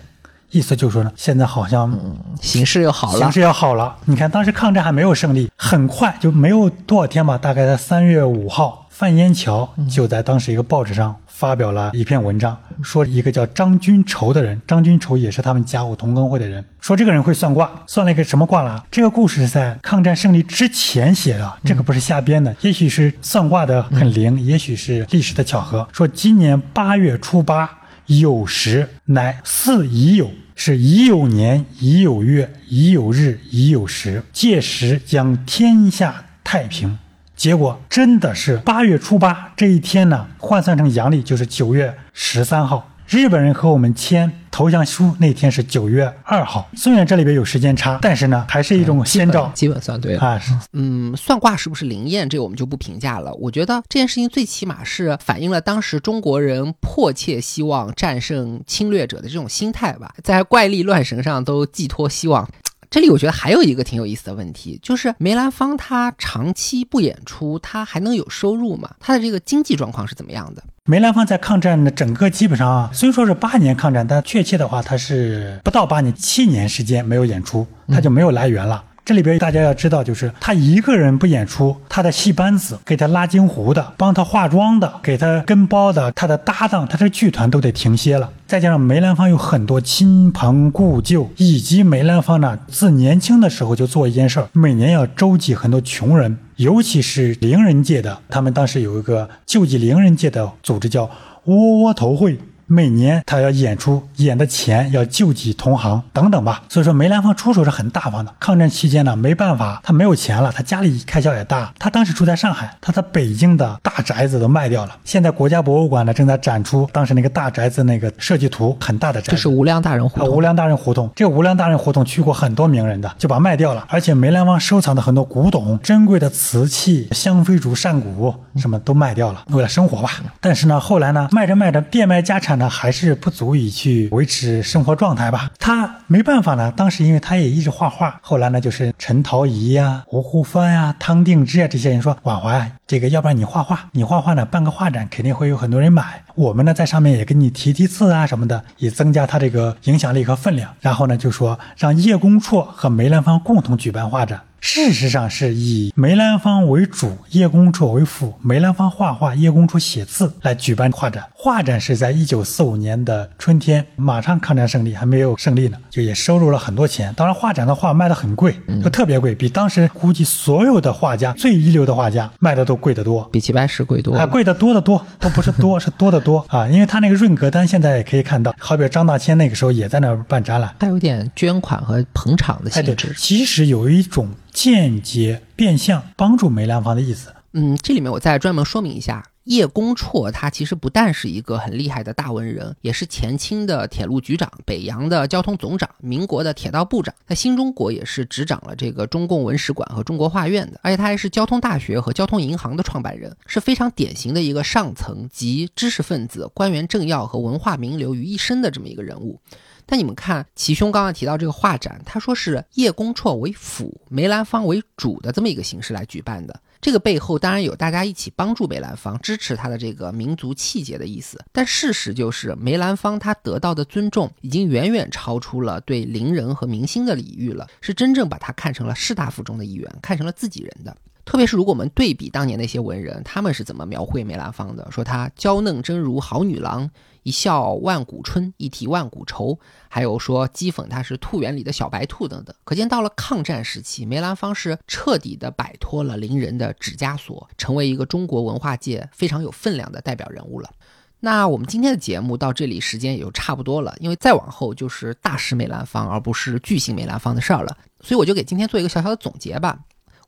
意思就是说呢，现在好像形势又好了形，势要好了。你看，当时抗战还没有胜利，很快就没有多少天吧，大概在三月五号，范烟桥就在当时一个报纸上发表了一篇文章，说一个叫张君愁的人，张君愁也是他们甲午同耕会的人，说这个人会算卦，算了一个什么卦啦？这个故事是在抗战胜利之前写的，这个不是瞎编的，也许是算卦的很灵，也许是历史的巧合。说今年八月初八。酉时乃巳乙酉，是乙酉年、乙酉月、乙酉日、乙酉时，届时将天下太平。结果真的是八月初八这一天呢，换算成阳历就是九月十三号。日本人和我们签投降书那天是九月二号，虽然这里边有时间差，但是呢，还是一种先兆基本算对了。啊。是嗯，算卦是不是灵验，这个我们就不评价了。我觉得这件事情最起码是反映了当时中国人迫切希望战胜侵略者的这种心态吧，在怪力乱神上都寄托希望。这里我觉得还有一个挺有意思的问题，就是梅兰芳他长期不演出，他还能有收入吗？他的这个经济状况是怎么样的？梅兰芳在抗战的整个基本上，虽说是八年抗战，但确切的话，他是不到八年，七年时间没有演出，他就没有来源了。这里边大家要知道，就是他一个人不演出，他的戏班子、给他拉京胡的、帮他化妆的、给他跟包的、他的搭档，他的剧团都得停歇了。再加上梅兰芳有很多亲朋故旧，以及梅兰芳呢自年轻的时候就做一件事儿，每年要周济很多穷人，尤其是伶人界的，他们当时有一个救济伶人界的组织叫窝窝头会。每年他要演出，演的钱要救济同行等等吧。所以说梅兰芳出手是很大方的。抗战期间呢，没办法，他没有钱了，他家里开销也大。他当时住在上海，他在北京的大宅子都卖掉了。现在国家博物馆呢正在展出当时那个大宅子那个设计图，很大的宅子。就是无量大人胡啊，同。无量大人胡同，这个无量大人胡同去过很多名人的，就把它卖掉了。而且梅兰芳收藏的很多古董、珍贵的瓷器、香妃竹扇骨什么都卖掉了，为了生活吧。但是呢，后来呢，卖着卖着变卖家产呢，还是不足以去维持生活状态吧。他没办法呢，当时因为他也一直画画，后来呢，就是陈陶仪呀、吴湖帆呀、汤定之啊这些人说，婉华呀，这个要不然你画画，你画画呢办个画展，肯定会有很多人买。我们呢在上面也给你提提字啊什么的，以增加他这个影响力和分量。然后呢就说让叶公绰和梅兰芳共同举办画展。事实上是以梅兰芳为主，叶公绰为辅，梅兰芳画画，叶公绰写字来举办画展。画展是在一九四五年的春天，马上抗战胜利还没有胜利呢，就也收入了很多钱。当然，画展的画卖的很贵，就特别贵，比当时估计所有的画家最一流的画家卖的都贵得多。比齐白石贵多啊，贵得多得多，都不是多，是多得多啊！因为他那个润格单现在也可以看到，好比张大千那个时候也在那儿办展览。他有点捐款和捧场的性质，。其实有一种间接变相帮助梅兰芳的意思。嗯，这里面我再专门说明一下，叶公绰他其实不但是一个很厉害的大文人，也是前清的铁路局长、北洋的交通总长、民国的铁道部长，在新中国也是执掌了这个中共文史馆和中国画院的，而且他还是交通大学和交通银行的创办人，是非常典型的一个上层集知识分子、官员政要和文化名流于一身的这么一个人物。但你们看，齐兄刚刚提到这个画展，他说是叶公绰为辅，梅兰芳为主的这么一个形式来举办的。这个背后当然有大家一起帮助梅兰芳、支持他的这个民族气节的意思。但事实就是，梅兰芳他得到的尊重已经远远超出了对伶人和明星的礼遇了，是真正把他看成了士大夫中的一员，看成了自己人的。特别是如果我们对比当年那些文人，他们是怎么描绘梅兰芳的？说她娇嫩真如好女郎，一笑万古春，一提万古愁。还有说讥讽她是兔园里的小白兔等等。可见到了抗战时期，梅兰芳是彻底的摆脱了伶人的指枷锁，成为一个中国文化界非常有分量的代表人物了。那我们今天的节目到这里时间也就差不多了，因为再往后就是大师梅兰芳，而不是巨星梅兰芳的事儿了。所以我就给今天做一个小小的总结吧。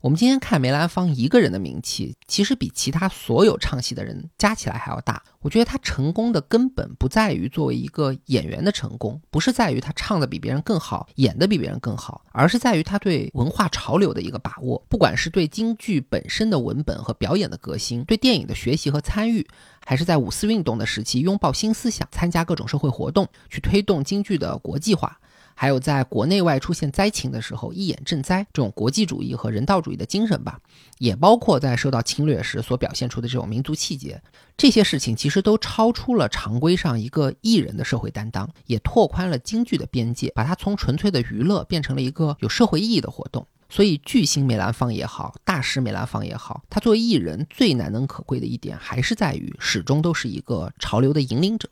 我们今天看梅兰芳一个人的名气，其实比其他所有唱戏的人加起来还要大。我觉得他成功的根本不在于作为一个演员的成功，不是在于他唱的比别人更好，演的比别人更好，而是在于他对文化潮流的一个把握。不管是对京剧本身的文本和表演的革新，对电影的学习和参与，还是在五四运动的时期拥抱新思想，参加各种社会活动，去推动京剧的国际化。还有在国内外出现灾情的时候一眼赈灾这种国际主义和人道主义的精神吧，也包括在受到侵略时所表现出的这种民族气节，这些事情其实都超出了常规上一个艺人的社会担当，也拓宽了京剧的边界，把它从纯粹的娱乐变成了一个有社会意义的活动。所以巨星梅兰芳也好，大师梅兰芳也好，他作为艺人最难能可贵的一点，还是在于始终都是一个潮流的引领者。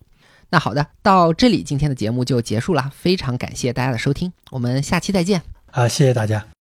那好的，到这里今天的节目就结束了，非常感谢大家的收听，我们下期再见。啊，谢谢大家。